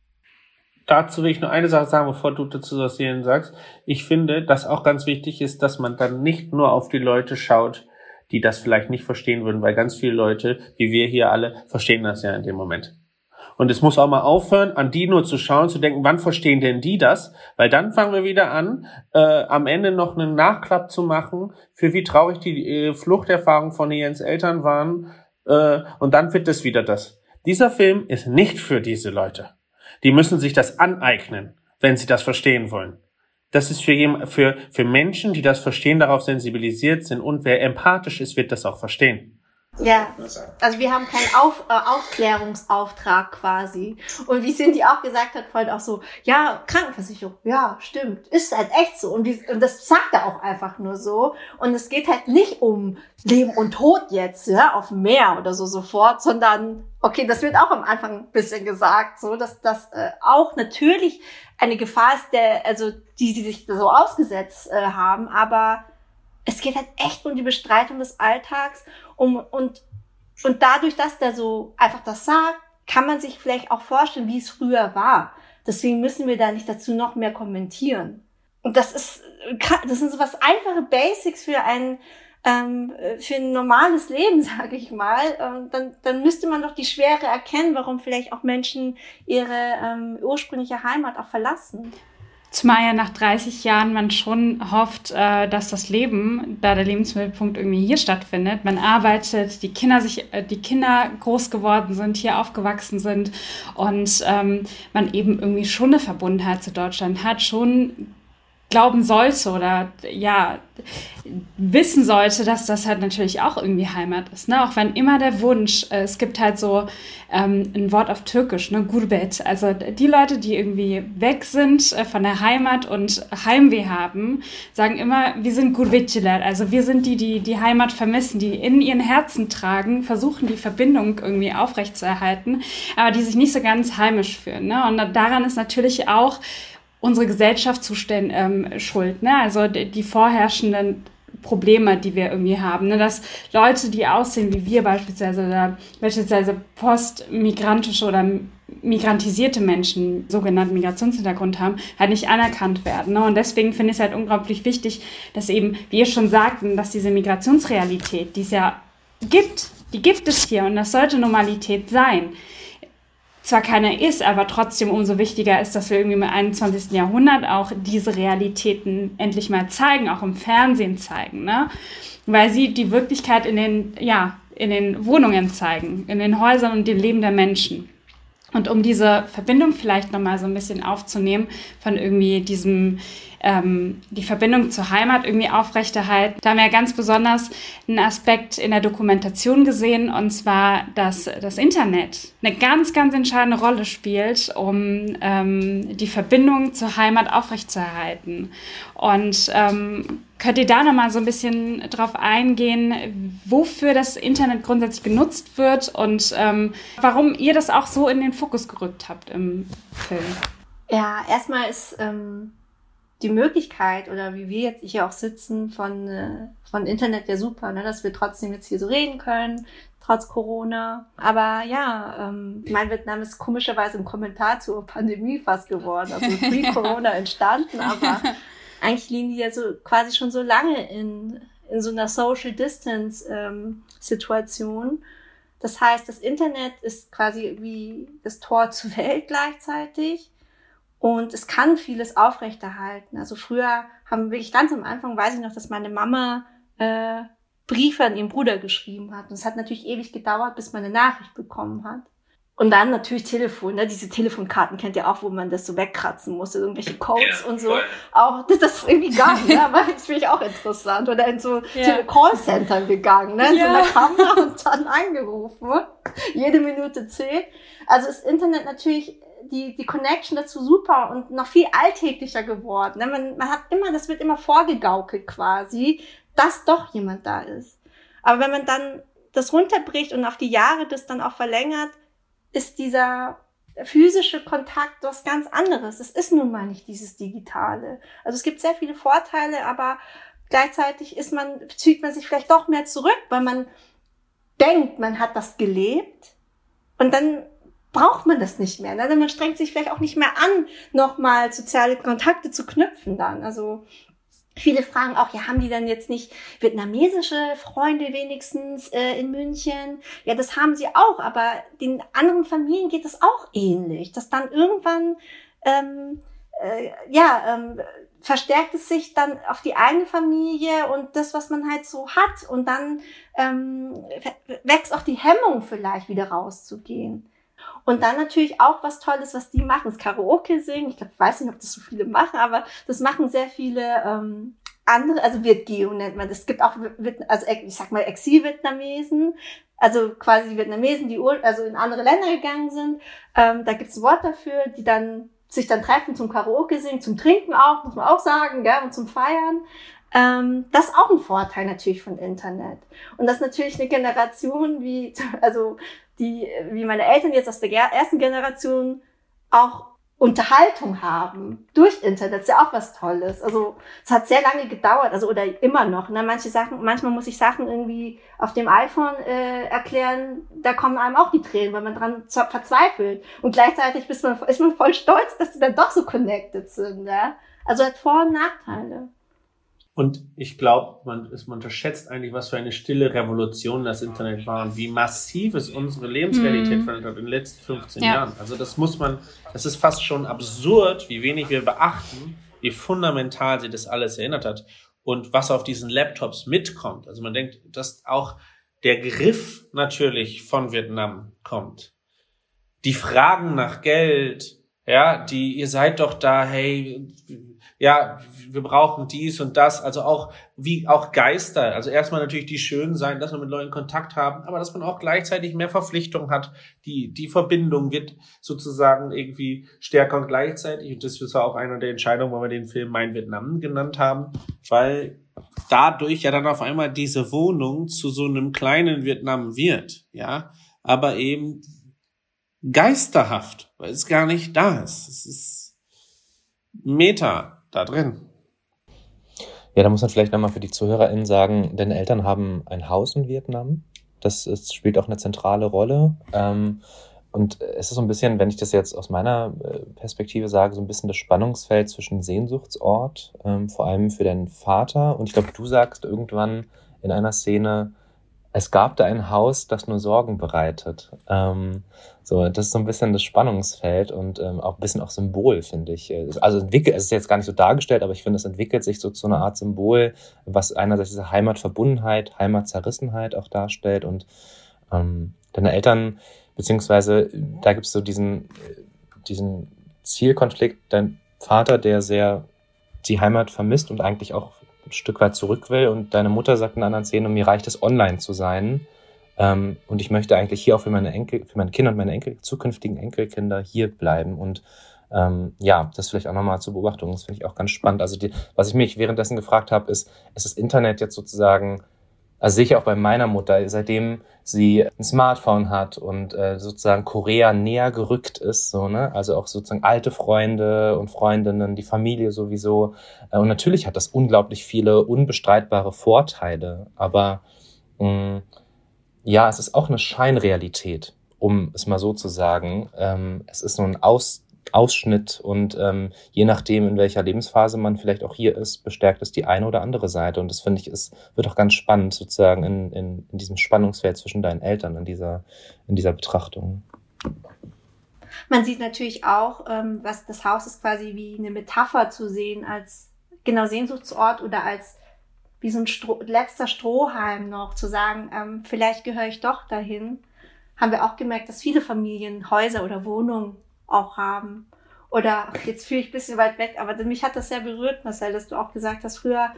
Dazu will ich nur eine Sache sagen, bevor du dazu was sagst. Ich finde, dass auch ganz wichtig ist, dass man dann nicht nur auf die Leute schaut, die das vielleicht nicht verstehen würden, weil ganz viele Leute, wie wir hier alle, verstehen das ja in dem Moment. Und es muss auch mal aufhören, an die nur zu schauen, zu denken, wann verstehen denn die das? Weil dann fangen wir wieder an, äh, am Ende noch einen Nachklapp zu machen, für wie traurig die äh, Fluchterfahrung von Jens Eltern waren. Äh, und dann wird es wieder das. Dieser Film ist nicht für diese Leute. Die müssen sich das aneignen, wenn sie das verstehen wollen. Das ist für, für, für Menschen, die das verstehen, darauf sensibilisiert sind und wer empathisch ist, wird das auch verstehen. Ja, also wir haben keinen Auf, äh, Aufklärungsauftrag quasi. Und wie Cindy auch gesagt hat, vorhin auch so, ja, Krankenversicherung, ja, stimmt, ist halt echt so. Und, wie, und das sagt er auch einfach nur so. Und es geht halt nicht um Leben und Tod jetzt, ja, auf dem Meer oder so sofort, sondern, okay, das wird auch am Anfang ein bisschen gesagt, so, dass das äh, auch natürlich eine Gefahr ist, der, also die, die sich so ausgesetzt äh, haben, aber es geht halt echt um die Bestreitung des Alltags um, und, und dadurch, dass der so einfach das sagt, kann man sich vielleicht auch vorstellen, wie es früher war. Deswegen müssen wir da nicht dazu noch mehr kommentieren. Und das ist, das sind so was einfache Basics für ein, ähm, für ein normales Leben, sage ich mal. Ähm, dann, dann müsste man doch die Schwere erkennen, warum vielleicht auch Menschen ihre ähm, ursprüngliche Heimat auch verlassen. Zumal ja nach 30 Jahren man schon hofft, äh, dass das Leben, da der Lebensmittelpunkt irgendwie hier stattfindet, man arbeitet, die Kinder sich, äh, die Kinder groß geworden sind, hier aufgewachsen sind und ähm, man eben irgendwie schon eine Verbundenheit zu Deutschland hat, schon glauben sollte oder ja wissen sollte, dass das halt natürlich auch irgendwie Heimat ist. Ne? Auch wenn immer der Wunsch, äh, es gibt halt so ähm, ein Wort auf Türkisch, ne, Gurbet. Also die Leute, die irgendwie weg sind äh, von der Heimat und Heimweh haben, sagen immer, wir sind Gurbetçiler. Also wir sind die, die die Heimat vermissen, die in ihren Herzen tragen, versuchen die Verbindung irgendwie aufrechtzuerhalten, aber die sich nicht so ganz heimisch fühlen. Ne? Und daran ist natürlich auch unsere Gesellschaft ähm, schuld. Ne? Also die, die vorherrschenden Probleme, die wir irgendwie haben. Ne? Dass Leute, die aussehen wie wir beispielsweise, oder beispielsweise postmigrantische oder migrantisierte Menschen, sogenannten Migrationshintergrund haben, halt nicht anerkannt werden. Ne? Und deswegen finde ich es halt unglaublich wichtig, dass eben, wie ihr schon sagten, dass diese Migrationsrealität, die es ja gibt, die gibt es hier und das sollte Normalität sein zwar keiner ist, aber trotzdem umso wichtiger ist, dass wir irgendwie im 21. Jahrhundert auch diese Realitäten endlich mal zeigen, auch im Fernsehen zeigen, ne? Weil sie die Wirklichkeit in den, ja, in den Wohnungen zeigen, in den Häusern und dem Leben der Menschen. Und um diese Verbindung vielleicht nochmal so ein bisschen aufzunehmen von irgendwie diesem ähm, die Verbindung zur Heimat irgendwie aufrechterhalten. Da haben wir ganz besonders einen Aspekt in der Dokumentation gesehen, und zwar, dass das Internet eine ganz, ganz entscheidende Rolle spielt, um ähm, die Verbindung zur Heimat aufrechtzuerhalten. Und ähm, könnt ihr da nochmal so ein bisschen drauf eingehen, wofür das Internet grundsätzlich genutzt wird und ähm, warum ihr das auch so in den Fokus gerückt habt im Film? Ja, erstmal ist ähm, die Möglichkeit oder wie wir jetzt hier auch sitzen von, äh, von Internet ja super, ne? dass wir trotzdem jetzt hier so reden können, trotz Corona. Aber ja, ähm, mein Vietnam ist komischerweise ein Kommentar zur Pandemie fast geworden, also pre-Corona entstanden, aber eigentlich liegen die ja so quasi schon so lange in, in so einer Social Distance ähm, Situation. Das heißt, das Internet ist quasi wie das Tor zur Welt gleichzeitig. Und es kann vieles aufrechterhalten. Also früher haben wirklich ganz am Anfang, weiß ich noch, dass meine Mama äh, Briefe an ihren Bruder geschrieben hat. Und es hat natürlich ewig gedauert, bis man eine Nachricht bekommen hat. Und dann natürlich Telefon, ne? diese Telefonkarten kennt ihr auch, wo man das so wegkratzen musste, irgendwelche Codes ja, und so. Voll. Auch das, das ist irgendwie geil, ne? aber das finde ich auch interessant. Oder in so ja. Callcenter gegangen, ne? in ja. so einer Kamera und dann angerufen. Jede Minute zählt. Also ist Internet natürlich die, die Connection dazu super und noch viel alltäglicher geworden. Ne? Man, man hat immer, das wird immer vorgegaukelt quasi, dass doch jemand da ist. Aber wenn man dann das runterbricht und auf die Jahre das dann auch verlängert, ist dieser physische Kontakt was ganz anderes. Es ist nun mal nicht dieses Digitale. Also es gibt sehr viele Vorteile, aber gleichzeitig ist man, zieht man sich vielleicht doch mehr zurück, weil man denkt, man hat das gelebt. Und dann braucht man das nicht mehr. Ne? Man strengt sich vielleicht auch nicht mehr an, nochmal soziale Kontakte zu knüpfen dann. Also Viele fragen auch, ja, haben die dann jetzt nicht vietnamesische Freunde wenigstens äh, in München? Ja, das haben sie auch, aber den anderen Familien geht es auch ähnlich, dass dann irgendwann ähm, äh, ja ähm, verstärkt es sich dann auf die eigene Familie und das, was man halt so hat, und dann ähm, wächst auch die Hemmung vielleicht wieder rauszugehen. Und dann natürlich auch was Tolles, was die machen, ist Karaoke singen. Ich glaube, ich weiß nicht, ob das so viele machen, aber das machen sehr viele ähm, andere, also Vietgeo nennt man das. Es gibt auch, also ich sag mal Exil-Vietnamesen, also quasi Vietnamesen, die also in andere Länder gegangen sind. Ähm, da gibt es ein Wort dafür, die dann sich dann treffen zum Karaoke singen, zum Trinken auch, muss man auch sagen, gell, und zum Feiern. Ähm, das ist auch ein Vorteil natürlich von Internet. Und das ist natürlich eine Generation wie, also die, wie meine Eltern jetzt aus der ersten Generation auch Unterhaltung haben durch Internet. Ist ja auch was Tolles. Also es hat sehr lange gedauert, also oder immer noch. Ne? Manche Sachen, manchmal muss ich Sachen irgendwie auf dem iPhone äh, erklären, da kommen einem auch die Tränen, weil man dran verzweifelt. Und gleichzeitig ist man, ist man voll stolz, dass die dann doch so connected sind. Ja? Also hat Vor- und Nachteile. Und ich glaube, man, man unterschätzt eigentlich, was für eine stille Revolution das Internet war und wie massiv es unsere Lebensrealität mm. verändert hat in den letzten 15 ja. Jahren. Also das muss man, das ist fast schon absurd, wie wenig wir beachten, wie fundamental sie das alles erinnert hat und was auf diesen Laptops mitkommt. Also man denkt, dass auch der Griff natürlich von Vietnam kommt. Die Fragen nach Geld, ja, die, ihr seid doch da, hey, ja, wir brauchen dies und das, also auch wie auch Geister, also erstmal natürlich die schön sein, dass wir mit Leuten Kontakt haben, aber dass man auch gleichzeitig mehr Verpflichtung hat, die die Verbindung wird sozusagen irgendwie stärker und gleichzeitig. Und das ist auch einer der Entscheidungen, warum wir den Film Mein Vietnam genannt haben, weil dadurch ja dann auf einmal diese Wohnung zu so einem kleinen Vietnam wird, ja, aber eben geisterhaft, weil es gar nicht da ist. Es ist Meta da drin. Ja, da muss man vielleicht nochmal für die ZuhörerInnen sagen, deine Eltern haben ein Haus in Vietnam. Das ist, spielt auch eine zentrale Rolle. Ähm, und es ist so ein bisschen, wenn ich das jetzt aus meiner äh, Perspektive sage, so ein bisschen das Spannungsfeld zwischen Sehnsuchtsort, ähm, vor allem für deinen Vater. Und ich glaube, du sagst irgendwann in einer Szene, es gab da ein Haus, das nur Sorgen bereitet. Ähm, so, das ist so ein bisschen das Spannungsfeld und ähm, auch ein bisschen auch Symbol, finde ich. Also entwickelt, es ist jetzt gar nicht so dargestellt, aber ich finde, es entwickelt sich so zu einer Art Symbol, was einerseits diese Heimatverbundenheit, Heimatzerrissenheit auch darstellt und ähm, deine Eltern, beziehungsweise da gibt es so diesen, diesen Zielkonflikt, dein Vater, der sehr die Heimat vermisst und eigentlich auch ein Stück weit zurück will und deine Mutter sagt in einer anderen Szene, mir reicht es online zu sein ähm, und ich möchte eigentlich hier auch für meine Enkel, für meine Kinder und meine Enkel, zukünftigen Enkelkinder hier bleiben und ähm, ja, das vielleicht auch nochmal zur Beobachtung. Das finde ich auch ganz spannend. Also die, was ich mich währenddessen gefragt habe, ist, ist das Internet jetzt sozusagen also sehe ich auch bei meiner Mutter, seitdem sie ein Smartphone hat und äh, sozusagen Korea näher gerückt ist, so, ne? Also auch sozusagen alte Freunde und Freundinnen, die Familie sowieso. Äh, und natürlich hat das unglaublich viele unbestreitbare Vorteile, aber mh, ja, es ist auch eine Scheinrealität, um es mal so zu sagen. Ähm, es ist so ein Aus Ausschnitt und ähm, je nachdem, in welcher Lebensphase man vielleicht auch hier ist, bestärkt es die eine oder andere Seite. Und das finde ich, ist, wird auch ganz spannend sozusagen in, in, in diesem Spannungsfeld zwischen deinen Eltern in dieser, in dieser Betrachtung. Man sieht natürlich auch, ähm, was das Haus ist quasi wie eine Metapher zu sehen als genau Sehnsuchtsort oder als wie so ein Stroh, letzter Strohhalm noch zu sagen, ähm, vielleicht gehöre ich doch dahin. Haben wir auch gemerkt, dass viele Familien Häuser oder Wohnungen auch haben. Oder jetzt fühle ich ein bisschen weit weg, aber mich hat das sehr berührt, Marcel, dass du auch gesagt hast, früher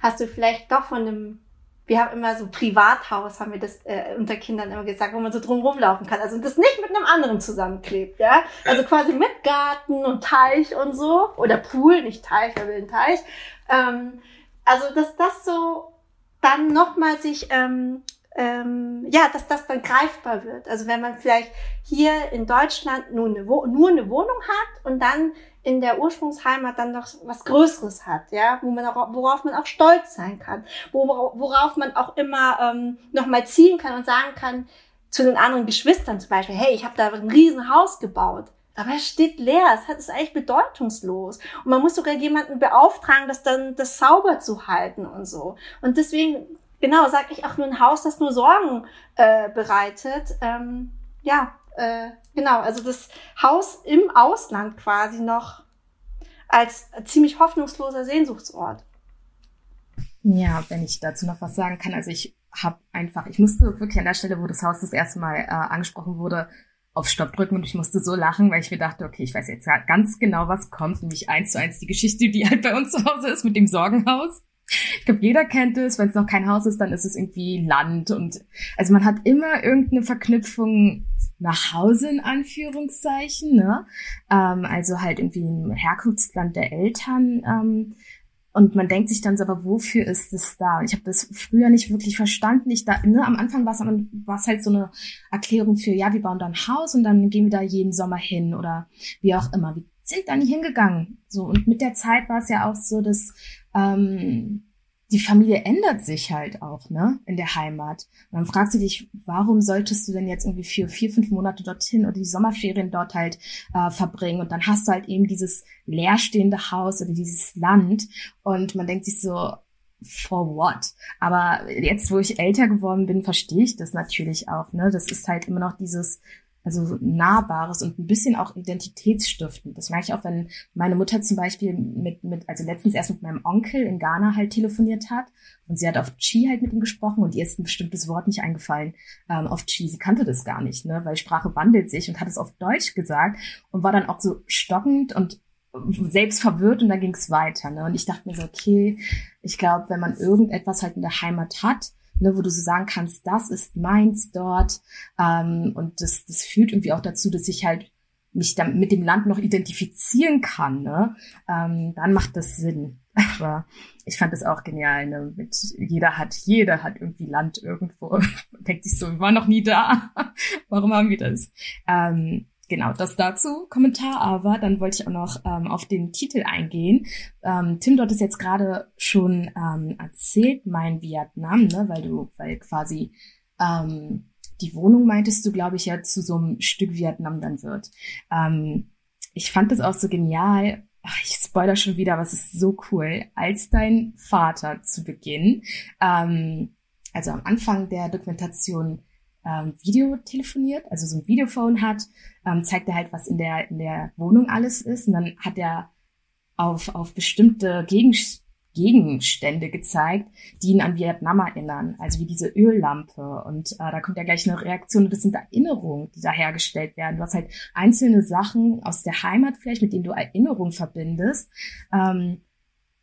hast du vielleicht doch von einem, wir haben immer so Privathaus, haben wir das äh, unter Kindern immer gesagt, wo man so drum rumlaufen kann. Also das nicht mit einem anderen zusammenklebt, ja. Also quasi mit Garten und Teich und so. Oder Pool, nicht Teich, wer will einen Teich. Ähm, also dass das so dann nochmal sich ähm, ähm, ja, dass das dann greifbar wird. Also wenn man vielleicht hier in Deutschland nur eine, nur eine Wohnung hat und dann in der Ursprungsheimat dann noch was Größeres hat, ja, wo man auch, worauf man auch stolz sein kann, worauf man auch immer ähm, nochmal ziehen kann und sagen kann zu den anderen Geschwistern zum Beispiel, hey, ich habe da ein Riesenhaus gebaut. aber es steht leer, es ist eigentlich bedeutungslos. Und man muss sogar jemanden beauftragen, das dann das sauber zu halten und so. Und deswegen, genau, sage ich auch nur ein Haus, das nur Sorgen äh, bereitet. Ähm, ja, äh, genau, also das Haus im Ausland quasi noch als ziemlich hoffnungsloser Sehnsuchtsort. Ja, wenn ich dazu noch was sagen kann, also ich habe einfach, ich musste wirklich an der Stelle, wo das Haus das erste Mal äh, angesprochen wurde, auf Stopp drücken und ich musste so lachen, weil ich mir dachte, okay, ich weiß jetzt ganz genau, was kommt, nämlich eins zu eins die Geschichte, die halt bei uns zu Hause ist mit dem Sorgenhaus. Ich glaube, jeder kennt es, wenn es noch kein Haus ist, dann ist es irgendwie Land und also man hat immer irgendeine Verknüpfung nach Hause in Anführungszeichen, ne? Ähm, also halt irgendwie im Herkunftsland der Eltern. Ähm, und man denkt sich dann so, aber wofür ist es da? Ich habe das früher nicht wirklich verstanden. Ich da, ne, am Anfang war es halt so eine Erklärung für, ja, wir bauen da ein Haus und dann gehen wir da jeden Sommer hin oder wie auch immer. Wir sind da nie hingegangen. So und mit der Zeit war es ja auch so, dass ähm, die Familie ändert sich halt auch, ne, in der Heimat. Und dann fragst du dich, warum solltest du denn jetzt irgendwie für vier, fünf Monate dorthin oder die Sommerferien dort halt äh, verbringen? Und dann hast du halt eben dieses leerstehende Haus oder dieses Land und man denkt sich so, for what? Aber jetzt, wo ich älter geworden bin, verstehe ich das natürlich auch, ne? Das ist halt immer noch dieses, also Nahbares und ein bisschen auch identitätsstiftend. Das merke ich auch, wenn meine Mutter zum Beispiel mit, mit, also letztens erst mit meinem Onkel in Ghana halt telefoniert hat und sie hat auf Chi halt mit ihm gesprochen und ihr ist ein bestimmtes Wort nicht eingefallen ähm, auf Chi. Sie kannte das gar nicht, ne, weil Sprache wandelt sich und hat es auf Deutsch gesagt und war dann auch so stockend und selbst verwirrt und dann ging es weiter. Ne? Und ich dachte mir so, okay, ich glaube, wenn man irgendetwas halt in der Heimat hat, ne, wo du so sagen kannst, das ist meins dort. Ähm, und das, das führt irgendwie auch dazu, dass ich halt mich dann mit dem Land noch identifizieren kann, ne? ähm, dann macht das Sinn. Aber ich fand das auch genial. Ne? Mit jeder hat, jeder hat irgendwie Land irgendwo. Denkt sich so, wir waren noch nie da. Warum haben wir das? Ähm, genau, das dazu Kommentar, aber dann wollte ich auch noch ähm, auf den Titel eingehen. Ähm, Tim, dort ist jetzt gerade schon ähm, erzählt, mein Vietnam, ne, weil du, weil quasi ähm, die Wohnung meintest du, glaube ich, ja zu so einem Stück Vietnam dann wird. Ähm, ich fand das auch so genial. Ach, ich spoiler schon wieder, aber es ist so cool. Als dein Vater zu Beginn, ähm, also am Anfang der Dokumentation ähm, Video telefoniert, also so ein Videophone hat, ähm, zeigt er halt, was in der, in der Wohnung alles ist. Und dann hat er auf, auf bestimmte Gegenstände Gegenstände gezeigt, die ihn an Vietnam erinnern, also wie diese Öllampe. Und äh, da kommt ja gleich eine Reaktion, das sind Erinnerungen, die da hergestellt werden. Du hast halt einzelne Sachen aus der Heimat vielleicht, mit denen du Erinnerungen verbindest. Ähm,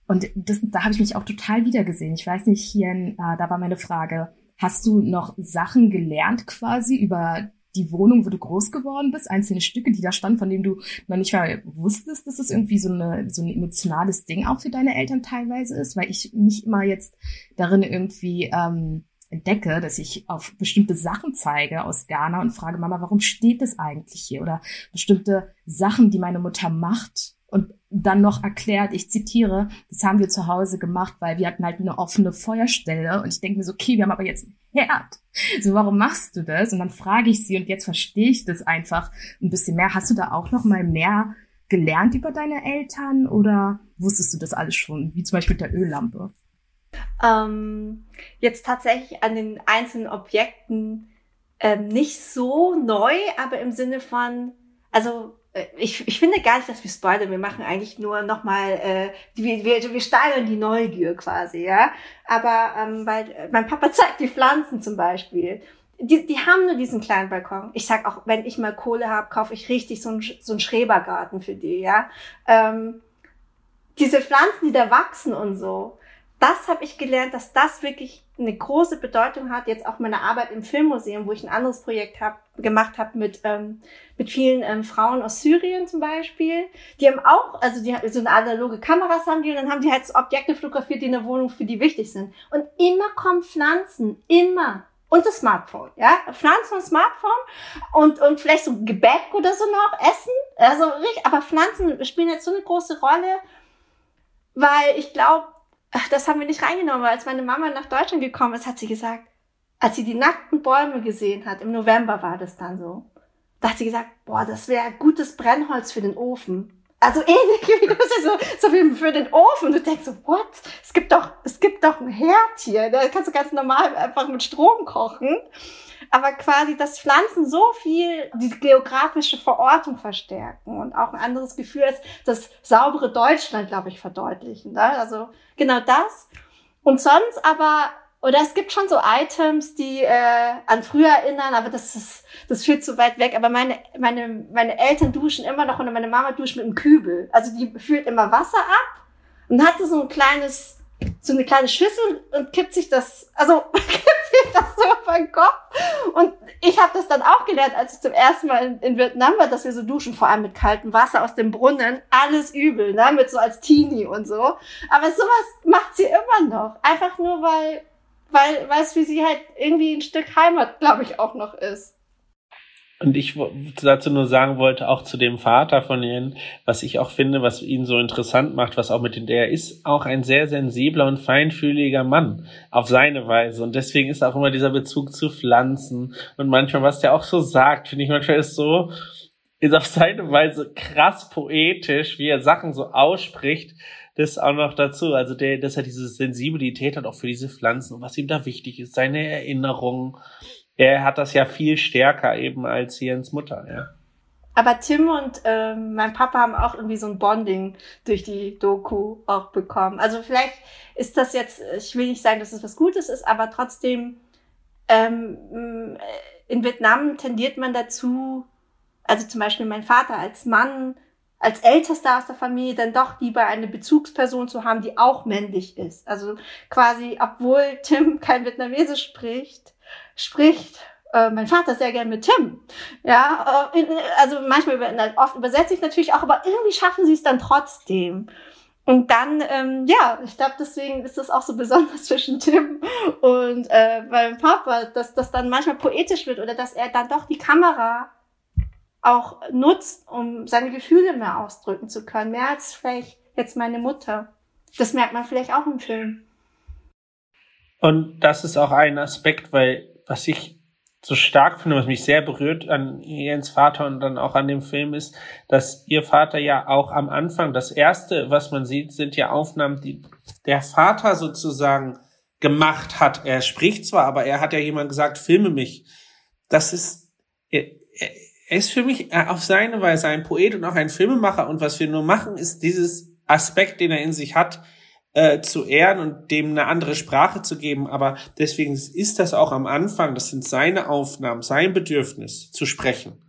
und das, da habe ich mich auch total wiedergesehen. Ich weiß nicht, hier, äh, da war meine Frage, Hast du noch Sachen gelernt quasi über die Wohnung, wo du groß geworden bist, einzelne Stücke, die da standen, von denen du noch nicht mal wusstest, dass es irgendwie so, eine, so ein emotionales Ding auch für deine Eltern teilweise ist, weil ich mich immer jetzt darin irgendwie ähm, entdecke, dass ich auf bestimmte Sachen zeige aus Ghana und frage Mama, warum steht das eigentlich hier? Oder bestimmte Sachen, die meine Mutter macht, und dann noch erklärt, ich zitiere, das haben wir zu Hause gemacht, weil wir hatten halt eine offene Feuerstelle und ich denke mir so, okay, wir haben aber jetzt einen Herd. So, warum machst du das? Und dann frage ich sie und jetzt verstehe ich das einfach ein bisschen mehr. Hast du da auch noch mal mehr gelernt über deine Eltern oder wusstest du das alles schon, wie zum Beispiel mit der Öllampe? Ähm, jetzt tatsächlich an den einzelnen Objekten ähm, nicht so neu, aber im Sinne von, also ich, ich finde gar nicht, dass wir spoilern. Wir machen eigentlich nur nochmal, äh, wir, wir, wir steigern die Neugier quasi, ja. Aber ähm, weil äh, mein Papa zeigt die Pflanzen zum Beispiel. Die, die haben nur diesen kleinen Balkon. Ich sag auch, wenn ich mal Kohle habe, kaufe ich richtig so einen so einen Schrebergarten für die, ja. Ähm, diese Pflanzen, die da wachsen und so das habe ich gelernt, dass das wirklich eine große Bedeutung hat. Jetzt auch meine Arbeit im Filmmuseum, wo ich ein anderes Projekt hab, gemacht habe mit ähm, mit vielen ähm, Frauen aus Syrien zum Beispiel. Die haben auch, also die so eine analoge Kameras haben die und dann haben die halt Objekte fotografiert, die in der Wohnung für die wichtig sind. Und immer kommen Pflanzen, immer und das Smartphone, ja, Pflanzen und Smartphone und und vielleicht so Gebäck oder so noch Essen, also richtig, aber Pflanzen spielen jetzt so eine große Rolle, weil ich glaube das haben wir nicht reingenommen, weil als meine Mama nach Deutschland gekommen ist, hat sie gesagt, als sie die nackten Bäume gesehen hat, im November war das dann so, da hat sie gesagt, boah, das wäre gutes Brennholz für den Ofen. Also ähnlich wie du so, so wie für den Ofen. Du denkst so, what? Es gibt doch, es gibt doch ein Herd hier. Da kannst du ganz normal einfach mit Strom kochen. Aber quasi, dass Pflanzen so viel die geografische Verortung verstärken und auch ein anderes Gefühl als das saubere Deutschland, glaube ich, verdeutlichen. Ne? Also genau das. Und sonst aber oder es gibt schon so Items, die äh, an früher erinnern, aber das ist das führt zu weit weg. Aber meine meine meine Eltern duschen immer noch und meine Mama duscht mit einem Kübel. Also die führt immer Wasser ab und hatte so ein kleines so eine kleine Schüssel und kippt sich das also kippt sich das so auf den Kopf. Und ich habe das dann auch gelernt, als ich zum ersten Mal in, in, Vietnam war, dass wir so duschen, vor allem mit kaltem Wasser aus dem Brunnen. Alles übel, ne? Mit so als Teenie und so. Aber sowas macht sie immer noch. Einfach nur, weil weil, weil es für sie halt irgendwie ein Stück Heimat, glaube ich, auch noch ist. Und ich dazu nur sagen wollte, auch zu dem Vater von ihnen, was ich auch finde, was ihn so interessant macht, was auch mit dem, der ist auch ein sehr sensibler und feinfühliger Mann auf seine Weise. Und deswegen ist auch immer dieser Bezug zu Pflanzen und manchmal, was der auch so sagt, finde ich manchmal ist so, ist auf seine Weise krass poetisch, wie er Sachen so ausspricht, das auch noch dazu. Also der, dass er diese Sensibilität hat auch für diese Pflanzen und was ihm da wichtig ist, seine Erinnerungen. Er hat das ja viel stärker eben als Jens Mutter, ja. Aber Tim und ähm, mein Papa haben auch irgendwie so ein Bonding durch die Doku auch bekommen. Also vielleicht ist das jetzt, ich will nicht sagen, dass es was Gutes ist, aber trotzdem ähm, in Vietnam tendiert man dazu, also zum Beispiel mein Vater als Mann als Ältester aus der Familie dann doch lieber eine Bezugsperson zu haben, die auch männlich ist. Also quasi, obwohl Tim kein Vietnamesisch spricht, spricht äh, mein Vater sehr gern mit Tim. Ja, äh, also manchmal, oft übersetze ich natürlich auch, aber irgendwie schaffen sie es dann trotzdem. Und dann, ähm, ja, ich glaube, deswegen ist das auch so besonders zwischen Tim und äh, meinem Papa, dass das dann manchmal poetisch wird oder dass er dann doch die Kamera auch nutzt, um seine Gefühle mehr ausdrücken zu können. Mehr als vielleicht jetzt meine Mutter. Das merkt man vielleicht auch im Film. Und das ist auch ein Aspekt, weil was ich so stark finde, was mich sehr berührt an Jens Vater und dann auch an dem Film ist, dass ihr Vater ja auch am Anfang, das erste, was man sieht, sind ja Aufnahmen, die der Vater sozusagen gemacht hat. Er spricht zwar, aber er hat ja jemand gesagt, filme mich. Das ist, er, er ist für mich äh, auf seine Weise ein Poet und auch ein Filmemacher. Und was wir nur machen, ist dieses Aspekt, den er in sich hat, äh, zu ehren und dem eine andere Sprache zu geben. Aber deswegen ist das auch am Anfang, das sind seine Aufnahmen, sein Bedürfnis zu sprechen.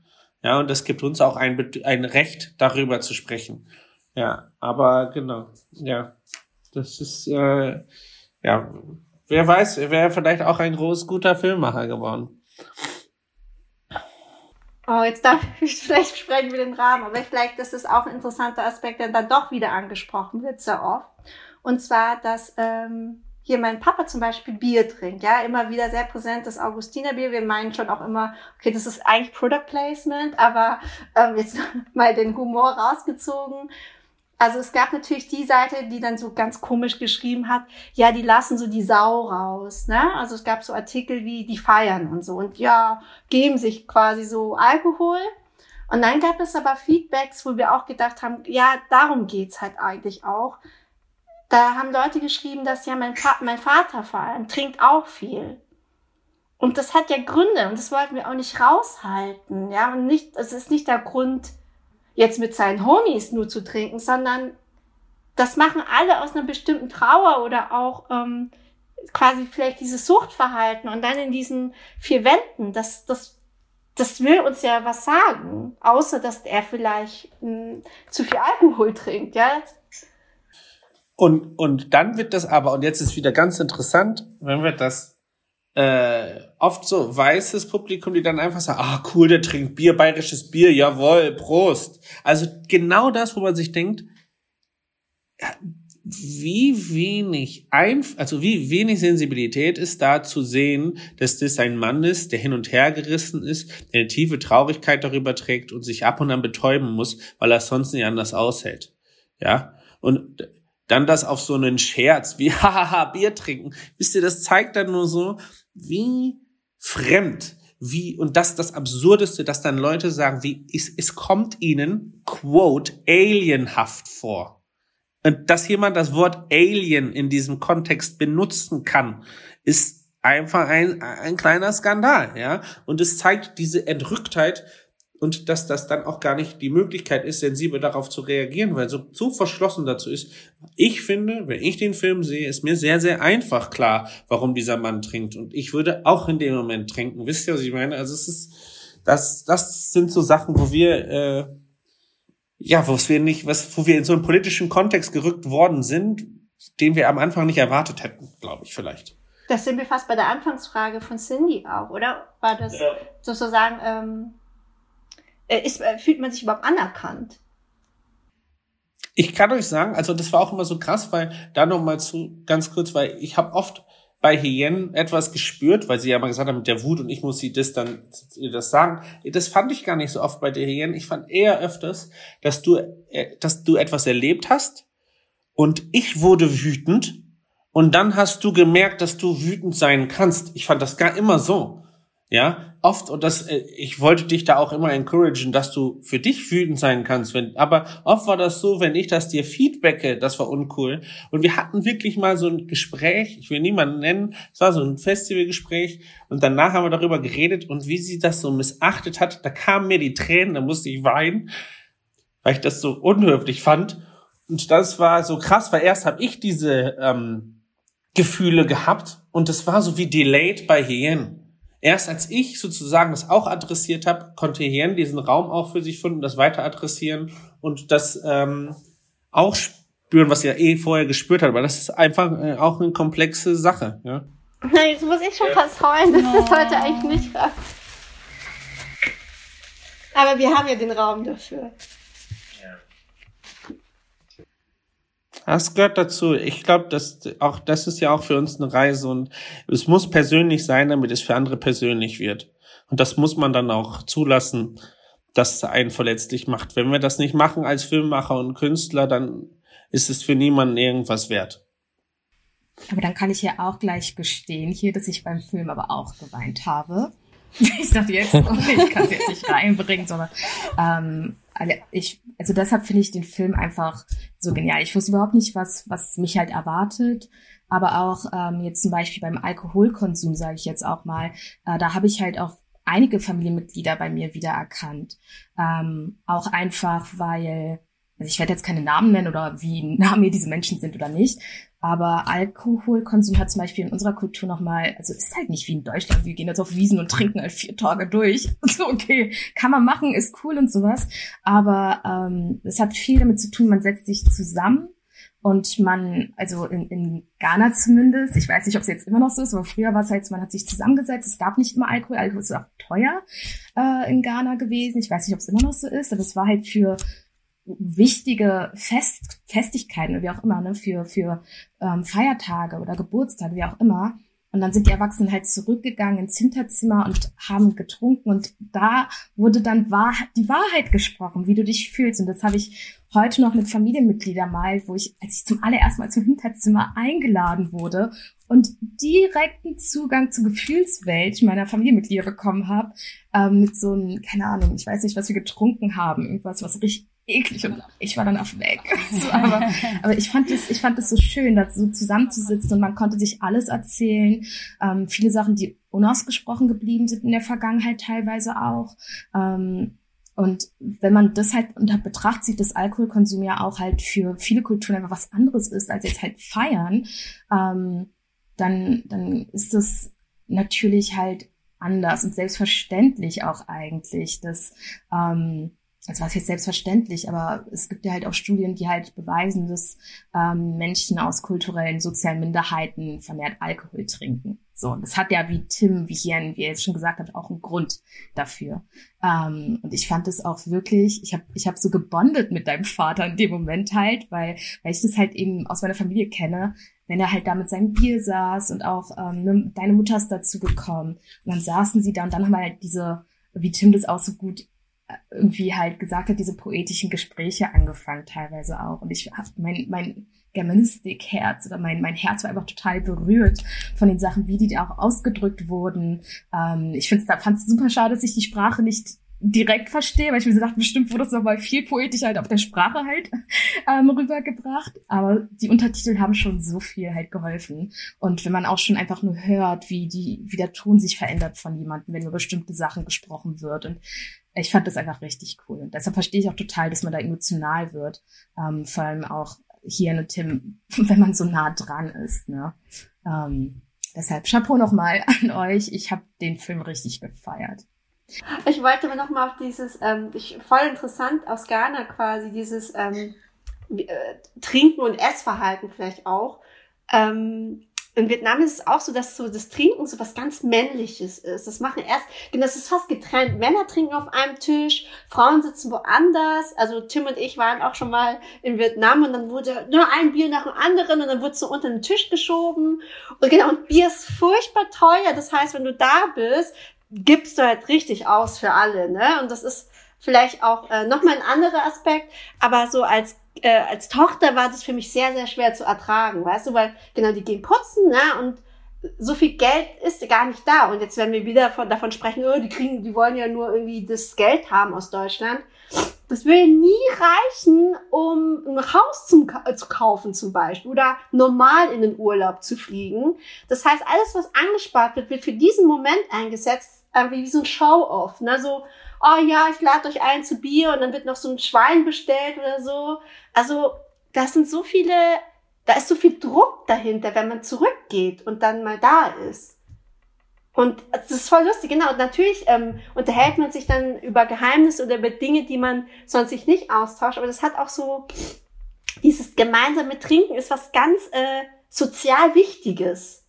Ja, und das gibt uns auch ein, ein Recht, darüber zu sprechen. Ja, aber genau, ja, das ist, äh, ja, wer weiß, er wäre vielleicht auch ein groß guter Filmmacher geworden. Oh, jetzt darf ich, vielleicht sprechen wir den Rahmen, aber vielleicht ist es auch ein interessanter Aspekt, der dann doch wieder angesprochen wird, sehr oft. Und zwar, dass ähm, hier mein Papa zum Beispiel Bier trinkt, ja, immer wieder sehr präsent das Augustinerbier. Wir meinen schon auch immer, okay, das ist eigentlich Product Placement, aber ähm, jetzt mal den Humor rausgezogen. Also es gab natürlich die Seite, die dann so ganz komisch geschrieben hat, ja, die lassen so die Sau raus, ne? Also es gab so Artikel wie die feiern und so und ja, geben sich quasi so Alkohol. Und dann gab es aber Feedbacks, wo wir auch gedacht haben, ja, darum geht's halt eigentlich auch. Da haben Leute geschrieben, dass ja mein, mein Vater vor allem trinkt auch viel. Und das hat ja Gründe und das wollten wir auch nicht raushalten, ja, und nicht, es ist nicht der Grund, jetzt mit seinen Homies nur zu trinken, sondern das machen alle aus einer bestimmten Trauer oder auch ähm, quasi vielleicht dieses Suchtverhalten und dann in diesen vier Wänden, das, das, das will uns ja was sagen, außer dass er vielleicht mh, hm, zu viel Alkohol trinkt, ja. Und, und dann wird das aber, und jetzt ist wieder ganz interessant, wenn wir das äh, oft so weißes Publikum, die dann einfach sagen, ah cool, der trinkt Bier, bayerisches Bier, jawohl, Prost. Also genau das, wo man sich denkt, wie wenig einf also wie wenig Sensibilität ist da zu sehen, dass das ein Mann ist, der hin und her gerissen ist, der eine tiefe Traurigkeit darüber trägt und sich ab und an betäuben muss, weil er sonst nicht anders aushält. Ja? Und dann das auf so einen Scherz wie hahaha Bier trinken. Wisst ihr, das zeigt dann nur so, wie fremd, wie, und das das Absurdeste, dass dann Leute sagen, wie, es, es kommt ihnen, quote, alienhaft vor. Und dass jemand das Wort Alien in diesem Kontext benutzen kann, ist einfach ein, ein kleiner Skandal, ja. Und es zeigt diese Entrücktheit und dass das dann auch gar nicht die Möglichkeit ist, sensibel darauf zu reagieren, weil so, so verschlossen dazu ist. Ich finde, wenn ich den Film sehe, ist mir sehr, sehr einfach klar, warum dieser Mann trinkt. Und ich würde auch in dem Moment trinken. Wisst ihr, was ich meine? Also es ist, das, das sind so Sachen, wo wir, äh, ja, wo wir nicht, was, wo wir in so einen politischen Kontext gerückt worden sind, den wir am Anfang nicht erwartet hätten, glaube ich vielleicht. Das sind wir fast bei der Anfangsfrage von Cindy auch, oder? War das ja. sozusagen, ähm, äh, ist, äh, fühlt man sich überhaupt anerkannt? Ich kann euch sagen, also das war auch immer so krass, weil da noch mal zu ganz kurz, weil ich habe oft bei Hyänen etwas gespürt, weil sie ja mal gesagt haben mit der Wut und ich muss sie das dann ihr das sagen. Das fand ich gar nicht so oft bei der Hyänen. Ich fand eher öfters, dass du äh, dass du etwas erlebt hast und ich wurde wütend und dann hast du gemerkt, dass du wütend sein kannst. Ich fand das gar immer so. Ja, oft, und das, äh, ich wollte dich da auch immer encouragen, dass du für dich wütend sein kannst, wenn, aber oft war das so, wenn ich das dir feedbacke, das war uncool. Und wir hatten wirklich mal so ein Gespräch, ich will niemanden nennen, es war so ein Festivalgespräch, und danach haben wir darüber geredet und wie sie das so missachtet hat, da kamen mir die Tränen, da musste ich weinen, weil ich das so unhöflich fand. Und das war so krass, weil erst habe ich diese ähm, Gefühle gehabt und es war so wie delayed bei Hyänen. Erst als ich sozusagen das auch adressiert habe, konnte Hirn diesen Raum auch für sich finden, das weiter adressieren und das ähm, auch spüren, was er eh vorher gespürt hat. Aber das ist einfach äh, auch eine komplexe Sache. Ja? Na, jetzt muss ich schon fast heulen. Das ist heute eigentlich nicht wahr. Aber wir haben ja den Raum dafür. Das gehört dazu. Ich glaube, dass auch das ist ja auch für uns eine Reise und es muss persönlich sein, damit es für andere persönlich wird. Und das muss man dann auch zulassen, dass es einen verletzlich macht. Wenn wir das nicht machen als Filmemacher und Künstler, dann ist es für niemanden irgendwas wert. Aber dann kann ich ja auch gleich gestehen hier, dass ich beim Film aber auch geweint habe. Ich dachte jetzt, oh, ich kann es jetzt nicht reinbringen, sondern ähm, ich, also deshalb finde ich den Film einfach so genial. Ich wusste überhaupt nicht, was, was mich halt erwartet. Aber auch ähm, jetzt zum Beispiel beim Alkoholkonsum, sage ich jetzt auch mal, äh, da habe ich halt auch einige Familienmitglieder bei mir wiedererkannt. Ähm, auch einfach, weil, also ich werde jetzt keine Namen nennen oder wie nah mir diese Menschen sind oder nicht, aber Alkoholkonsum hat zum Beispiel in unserer Kultur nochmal, also ist halt nicht wie in Deutschland, wir gehen jetzt auf Wiesen und trinken halt vier Tage durch. So, okay, kann man machen, ist cool und sowas. Aber ähm, es hat viel damit zu tun, man setzt sich zusammen und man, also in, in Ghana zumindest, ich weiß nicht, ob es jetzt immer noch so ist, aber früher war es halt, man hat sich zusammengesetzt, es gab nicht immer Alkohol, Alkohol ist auch teuer äh, in Ghana gewesen. Ich weiß nicht, ob es immer noch so ist, aber es war halt für wichtige Fest, Festigkeiten, wie auch immer, ne, für, für ähm, Feiertage oder Geburtstage, wie auch immer. Und dann sind die Erwachsenen halt zurückgegangen ins Hinterzimmer und haben getrunken und da wurde dann Wahr die Wahrheit gesprochen, wie du dich fühlst. Und das habe ich heute noch mit Familienmitgliedern mal, wo ich, als ich zum allerersten Mal zum Hinterzimmer eingeladen wurde und direkten Zugang zur Gefühlswelt meiner Familienmitglieder bekommen habe, ähm, mit so einem, keine Ahnung, ich weiß nicht, was wir getrunken haben, irgendwas, was richtig eklig und ich war dann auf weg. So, aber, aber ich fand es, ich fand es so schön, da so zusammenzusitzen und man konnte sich alles erzählen. Ähm, viele Sachen, die unausgesprochen geblieben sind in der Vergangenheit teilweise auch. Ähm, und wenn man das halt unter Betracht sieht, dass Alkoholkonsum ja auch halt für viele Kulturen einfach was anderes ist, als jetzt halt feiern, ähm, dann, dann ist das natürlich halt anders und selbstverständlich auch eigentlich, dass ähm, das war jetzt selbstverständlich, aber es gibt ja halt auch Studien, die halt beweisen, dass ähm, Menschen aus kulturellen, sozialen Minderheiten vermehrt Alkohol trinken. So, und das hat ja wie Tim, wie hier, wie er jetzt schon gesagt hat, auch einen Grund dafür. Ähm, und ich fand es auch wirklich, ich habe ich hab so gebondet mit deinem Vater in dem Moment halt, weil, weil ich das halt eben aus meiner Familie kenne, wenn er halt da mit seinem Bier saß und auch ähm, ne, deine Mutter ist dazu gekommen. Und dann saßen sie da und dann haben wir halt diese, wie Tim das auch so gut irgendwie halt gesagt hat, diese poetischen Gespräche angefangen teilweise auch. Und ich habe mein, mein Germanistik-Herz oder mein, mein Herz war einfach total berührt von den Sachen, wie die auch ausgedrückt wurden. Ähm, ich es fand es super schade, dass ich die Sprache nicht direkt verstehe, weil ich mir so dachte, bestimmt wurde das nochmal viel poetischer halt auf der Sprache halt ähm, rübergebracht. Aber die Untertitel haben schon so viel halt geholfen. Und wenn man auch schon einfach nur hört, wie die, wie der Ton sich verändert von jemandem, wenn über bestimmte Sachen gesprochen wird. Und ich fand das einfach richtig cool. Und deshalb verstehe ich auch total, dass man da emotional wird. Ähm, vor allem auch hier in Tim, wenn man so nah dran ist. Ne? Ähm, deshalb Chapeau nochmal an euch. Ich habe den Film richtig gefeiert. Ich wollte aber nochmal auf dieses, ähm, ich, voll interessant aus Ghana quasi, dieses ähm, äh, Trinken und Essverhalten vielleicht auch. Ähm, in Vietnam ist es auch so, dass so das Trinken so was ganz Männliches ist. Das machen erst, genau, das ist fast getrennt. Männer trinken auf einem Tisch, Frauen sitzen woanders. Also Tim und ich waren auch schon mal in Vietnam und dann wurde nur ein Bier nach dem anderen und dann wurde so unter den Tisch geschoben. Und genau, und Bier ist furchtbar teuer. Das heißt, wenn du da bist, gibst du halt richtig aus für alle, ne? Und das ist vielleicht auch äh, nochmal ein anderer Aspekt, aber so als äh, als Tochter war das für mich sehr, sehr schwer zu ertragen, weißt du, weil genau, die gehen putzen, ne, und so viel Geld ist gar nicht da. Und jetzt werden wir wieder von, davon sprechen, oh, die kriegen, die wollen ja nur irgendwie das Geld haben aus Deutschland. Das würde nie reichen, um ein Haus zum, äh, zu kaufen zum Beispiel oder normal in den Urlaub zu fliegen. Das heißt, alles, was angespart wird, wird für diesen Moment eingesetzt, wie so ein Show-off. Ne? So, oh ja, ich lade euch ein zu Bier und dann wird noch so ein Schwein bestellt oder so. Also das sind so viele, da ist so viel Druck dahinter, wenn man zurückgeht und dann mal da ist. Und das ist voll lustig, genau. Und natürlich ähm, unterhält man sich dann über Geheimnisse oder über Dinge, die man sonst sich nicht austauscht. Aber das hat auch so, dieses gemeinsame Trinken ist was ganz äh, sozial Wichtiges.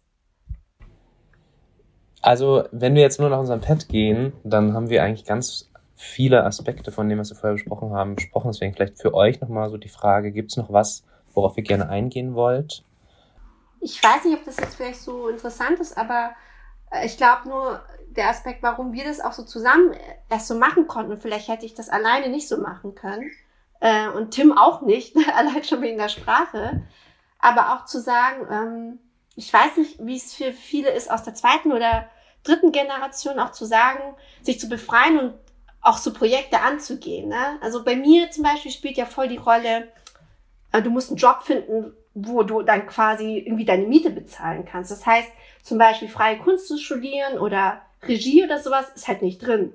Also, wenn wir jetzt nur nach unserem Pad gehen, dann haben wir eigentlich ganz viele Aspekte von dem, was wir vorher besprochen haben, besprochen. Deswegen vielleicht für euch nochmal so die Frage, gibt es noch was, worauf ihr gerne eingehen wollt? Ich weiß nicht, ob das jetzt vielleicht so interessant ist, aber äh, ich glaube nur, der Aspekt, warum wir das auch so zusammen erst so machen konnten, vielleicht hätte ich das alleine nicht so machen können. Äh, und Tim auch nicht, allein schon wegen der Sprache. Aber auch zu sagen, ähm, ich weiß nicht, wie es für viele ist, aus der zweiten oder dritten Generation auch zu sagen, sich zu befreien und auch so Projekte anzugehen. Ne? Also bei mir zum Beispiel spielt ja voll die Rolle, äh, du musst einen Job finden, wo du dann quasi irgendwie deine Miete bezahlen kannst. Das heißt, zum Beispiel freie Kunst zu studieren oder Regie oder sowas ist halt nicht drin.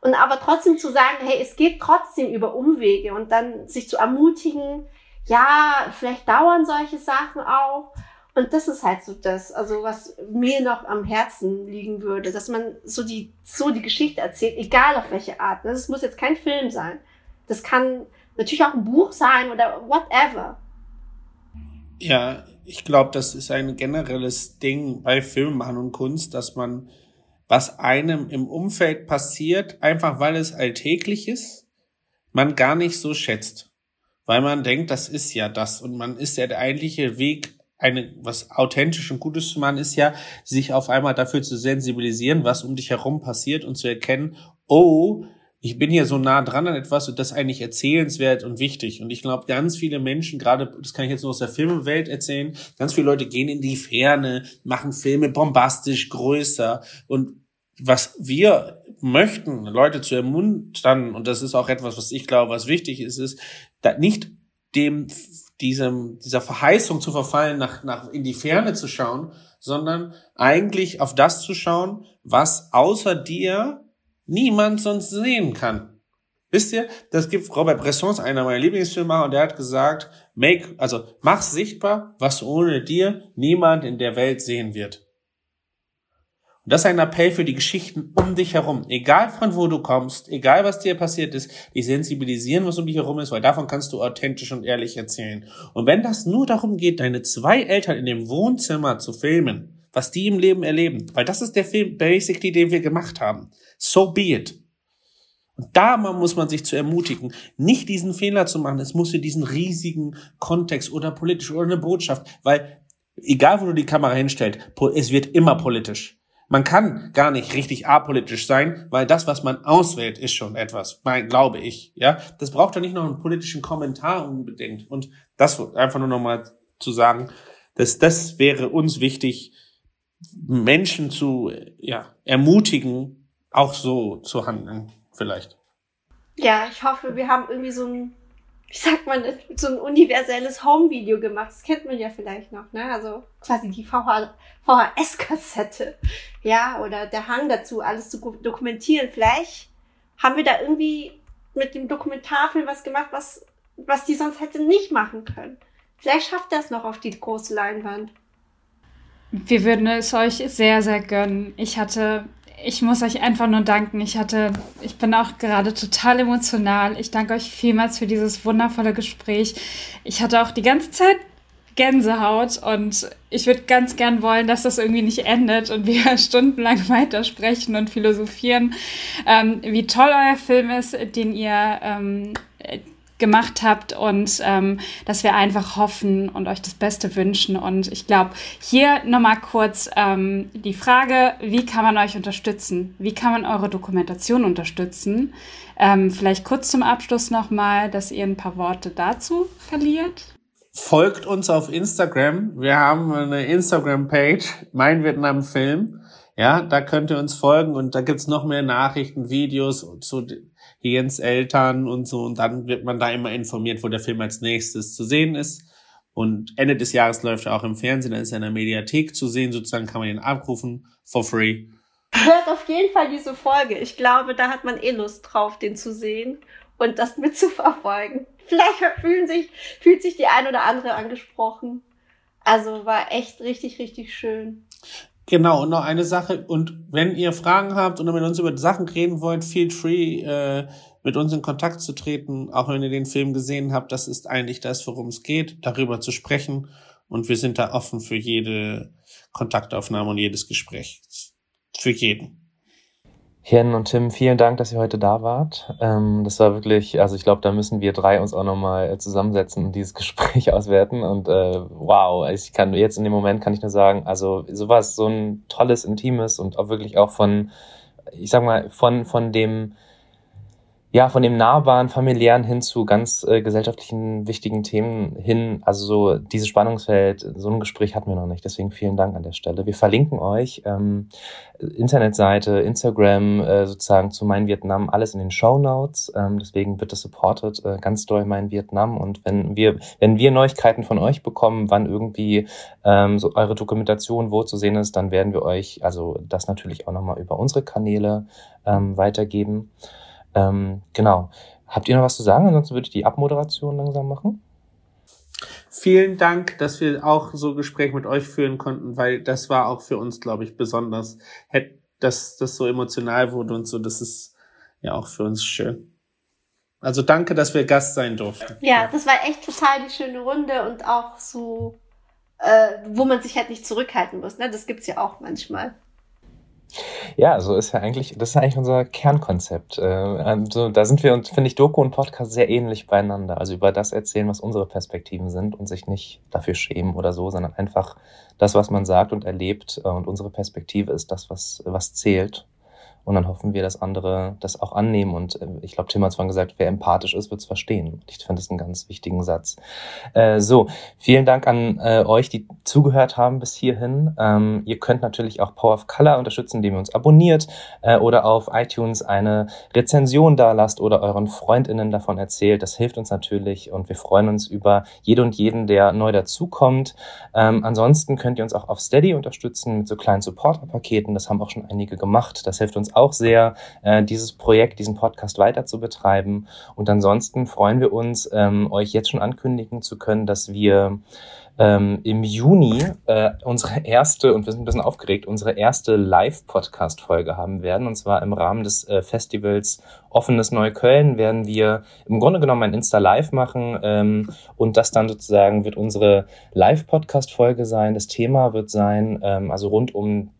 Und aber trotzdem zu sagen, hey, es geht trotzdem über Umwege und dann sich zu ermutigen, ja, vielleicht dauern solche Sachen auch, und das ist halt so das, also was mir noch am Herzen liegen würde, dass man so die, so die Geschichte erzählt, egal auf welche Art. Das muss jetzt kein Film sein. Das kann natürlich auch ein Buch sein oder whatever. Ja, ich glaube, das ist ein generelles Ding bei Filmmachen und Kunst, dass man, was einem im Umfeld passiert, einfach weil es alltäglich ist, man gar nicht so schätzt. Weil man denkt, das ist ja das und man ist ja der eigentliche Weg eine, was authentisch und Gutes zu machen, ist ja, sich auf einmal dafür zu sensibilisieren, was um dich herum passiert und zu erkennen, oh, ich bin hier so nah dran an etwas und das eigentlich erzählenswert und wichtig. Und ich glaube, ganz viele Menschen, gerade, das kann ich jetzt nur aus der Filmwelt erzählen, ganz viele Leute gehen in die Ferne, machen Filme bombastisch, größer. Und was wir möchten, Leute zu ermuntern, und das ist auch etwas, was ich glaube, was wichtig ist, ist, da nicht dem diesem, dieser Verheißung zu verfallen, nach, nach in die Ferne zu schauen, sondern eigentlich auf das zu schauen, was außer dir niemand sonst sehen kann. Wisst ihr, das gibt Robert Bresson, einer meiner Lieblingsfilme, und der hat gesagt, make, also mach sichtbar, was ohne dir niemand in der Welt sehen wird. Und das ist ein Appell für die Geschichten um dich herum. Egal von wo du kommst, egal was dir passiert ist, die sensibilisieren, was um dich herum ist, weil davon kannst du authentisch und ehrlich erzählen. Und wenn das nur darum geht, deine zwei Eltern in dem Wohnzimmer zu filmen, was die im Leben erleben, weil das ist der Film basically, den wir gemacht haben. So be it. Und da muss man sich zu ermutigen, nicht diesen Fehler zu machen. Es muss in diesen riesigen Kontext oder politisch oder eine Botschaft, weil egal wo du die Kamera hinstellst, es wird immer politisch. Man kann gar nicht richtig apolitisch sein, weil das, was man auswählt, ist schon etwas, mein, glaube ich. Ja, das braucht ja nicht noch einen politischen Kommentar unbedingt. Und das einfach nur nochmal zu sagen, dass das wäre uns wichtig, Menschen zu ja, ermutigen, auch so zu handeln, vielleicht. Ja, ich hoffe, wir haben irgendwie so ein wie sagt man das, so ein universelles Home-Video gemacht. Das kennt man ja vielleicht noch, ne? Also quasi die VHS-Kassette. Ja, oder der Hang dazu, alles zu dokumentieren. Vielleicht haben wir da irgendwie mit dem Dokumentarfilm was gemacht, was, was die sonst hätte nicht machen können. Vielleicht schafft das noch auf die große Leinwand. Wir würden es euch sehr, sehr gönnen. Ich hatte ich muss euch einfach nur danken. Ich hatte, ich bin auch gerade total emotional. Ich danke euch vielmals für dieses wundervolle Gespräch. Ich hatte auch die ganze Zeit Gänsehaut und ich würde ganz gern wollen, dass das irgendwie nicht endet und wir stundenlang weitersprechen und philosophieren, ähm, wie toll euer Film ist, den ihr ähm, gemacht habt und ähm, dass wir einfach hoffen und euch das Beste wünschen. Und ich glaube, hier nochmal kurz ähm, die Frage, wie kann man euch unterstützen? Wie kann man eure Dokumentation unterstützen? Ähm, vielleicht kurz zum Abschluss nochmal, dass ihr ein paar Worte dazu verliert. Folgt uns auf Instagram. Wir haben eine Instagram-Page, Mein Vietnam Film. Ja, da könnt ihr uns folgen und da gibt's noch mehr Nachrichten, Videos zu Jens Eltern und so. Und dann wird man da immer informiert, wo der Film als nächstes zu sehen ist. Und Ende des Jahres läuft er auch im Fernsehen, dann ist er in der Mediathek zu sehen, sozusagen kann man ihn abrufen, for free. Hört auf jeden Fall diese Folge. Ich glaube, da hat man eh Lust drauf, den zu sehen und das mitzuverfolgen. Vielleicht fühlen sich, fühlt sich die ein oder andere angesprochen. Also war echt richtig, richtig schön. Genau, und noch eine Sache. Und wenn ihr Fragen habt oder mit uns über Sachen reden wollt, feel free, äh, mit uns in Kontakt zu treten. Auch wenn ihr den Film gesehen habt, das ist eigentlich das, worum es geht, darüber zu sprechen. Und wir sind da offen für jede Kontaktaufnahme und jedes Gespräch. Für jeden. Hirn und Tim, vielen Dank, dass ihr heute da wart. Ähm, das war wirklich, also ich glaube, da müssen wir drei uns auch nochmal äh, zusammensetzen und dieses Gespräch auswerten. Und äh, wow, ich kann jetzt in dem Moment kann ich nur sagen, also sowas, so ein tolles, intimes und auch wirklich auch von, ich sag mal, von, von dem ja, von dem nahbaren, familiären hin zu ganz äh, gesellschaftlichen, wichtigen Themen hin. Also so dieses Spannungsfeld, so ein Gespräch hatten wir noch nicht. Deswegen vielen Dank an der Stelle. Wir verlinken euch ähm, Internetseite, Instagram, äh, sozusagen zu Mein Vietnam, alles in den Show Notes. Ähm, deswegen wird das supported äh, ganz doll Mein Vietnam. Und wenn wir, wenn wir Neuigkeiten von euch bekommen, wann irgendwie ähm, so eure Dokumentation wo zu sehen ist, dann werden wir euch also das natürlich auch nochmal über unsere Kanäle ähm, weitergeben. Ähm, genau. Habt ihr noch was zu sagen? Ansonsten würde ich die Abmoderation langsam machen. Vielen Dank, dass wir auch so Gespräch mit euch führen konnten, weil das war auch für uns, glaube ich, besonders, dass das so emotional wurde und so. Das ist ja auch für uns schön. Also danke, dass wir Gast sein durften. Ja, das war echt total die schöne Runde und auch so, äh, wo man sich halt nicht zurückhalten muss. Ne? Das gibt's ja auch manchmal. Ja, so ist ja eigentlich, das ist ja eigentlich unser Kernkonzept. Äh, also, da sind wir uns, finde ich, Doku und Podcast sehr ähnlich beieinander. Also über das erzählen, was unsere Perspektiven sind und sich nicht dafür schämen oder so, sondern einfach das, was man sagt und erlebt. Äh, und unsere Perspektive ist das, was, was zählt. Und dann hoffen wir, dass andere das auch annehmen. Und äh, ich glaube, Tim hat zwar gesagt, wer empathisch ist, wird es verstehen. Ich finde das einen ganz wichtigen Satz. Äh, so, vielen Dank an äh, euch, die zugehört haben bis hierhin. Ähm, ihr könnt natürlich auch Power of Color unterstützen, indem ihr uns abonniert äh, oder auf iTunes eine Rezension da lasst oder euren FreundInnen davon erzählt. Das hilft uns natürlich und wir freuen uns über jede und jeden, der neu dazukommt. Ähm, ansonsten könnt ihr uns auch auf Steady unterstützen mit so kleinen Supporter-Paketen. Das haben auch schon einige gemacht. Das hilft uns auch sehr, äh, dieses Projekt, diesen Podcast weiter zu betreiben. Und ansonsten freuen wir uns, ähm, euch jetzt schon ankündigen zu können, dass wir ähm, im Juni äh, unsere erste, und wir sind ein bisschen aufgeregt, unsere erste Live-Podcast-Folge haben werden. Und zwar im Rahmen des äh, Festivals Offenes Neukölln werden wir im Grunde genommen ein Insta-Live machen. Ähm, und das dann sozusagen wird unsere Live-Podcast-Folge sein. Das Thema wird sein, also rund um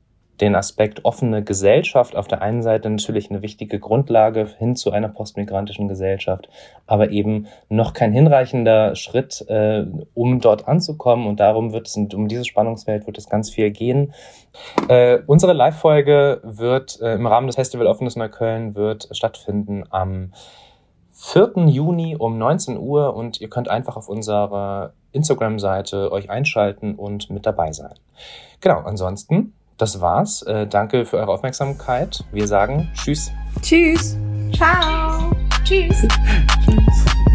den Aspekt offene Gesellschaft auf der einen Seite natürlich eine wichtige Grundlage hin zu einer postmigrantischen Gesellschaft, aber eben noch kein hinreichender Schritt, äh, um dort anzukommen. Und darum wird es, um dieses Spannungsfeld wird es ganz viel gehen. Äh, unsere Live-Folge wird äh, im Rahmen des Festival Offenes Neukölln wird stattfinden am 4. Juni um 19 Uhr und ihr könnt einfach auf unserer Instagram-Seite euch einschalten und mit dabei sein. Genau, ansonsten, das war's. Äh, danke für eure Aufmerksamkeit. Wir sagen Tschüss. Tschüss. Ciao. Tschüss.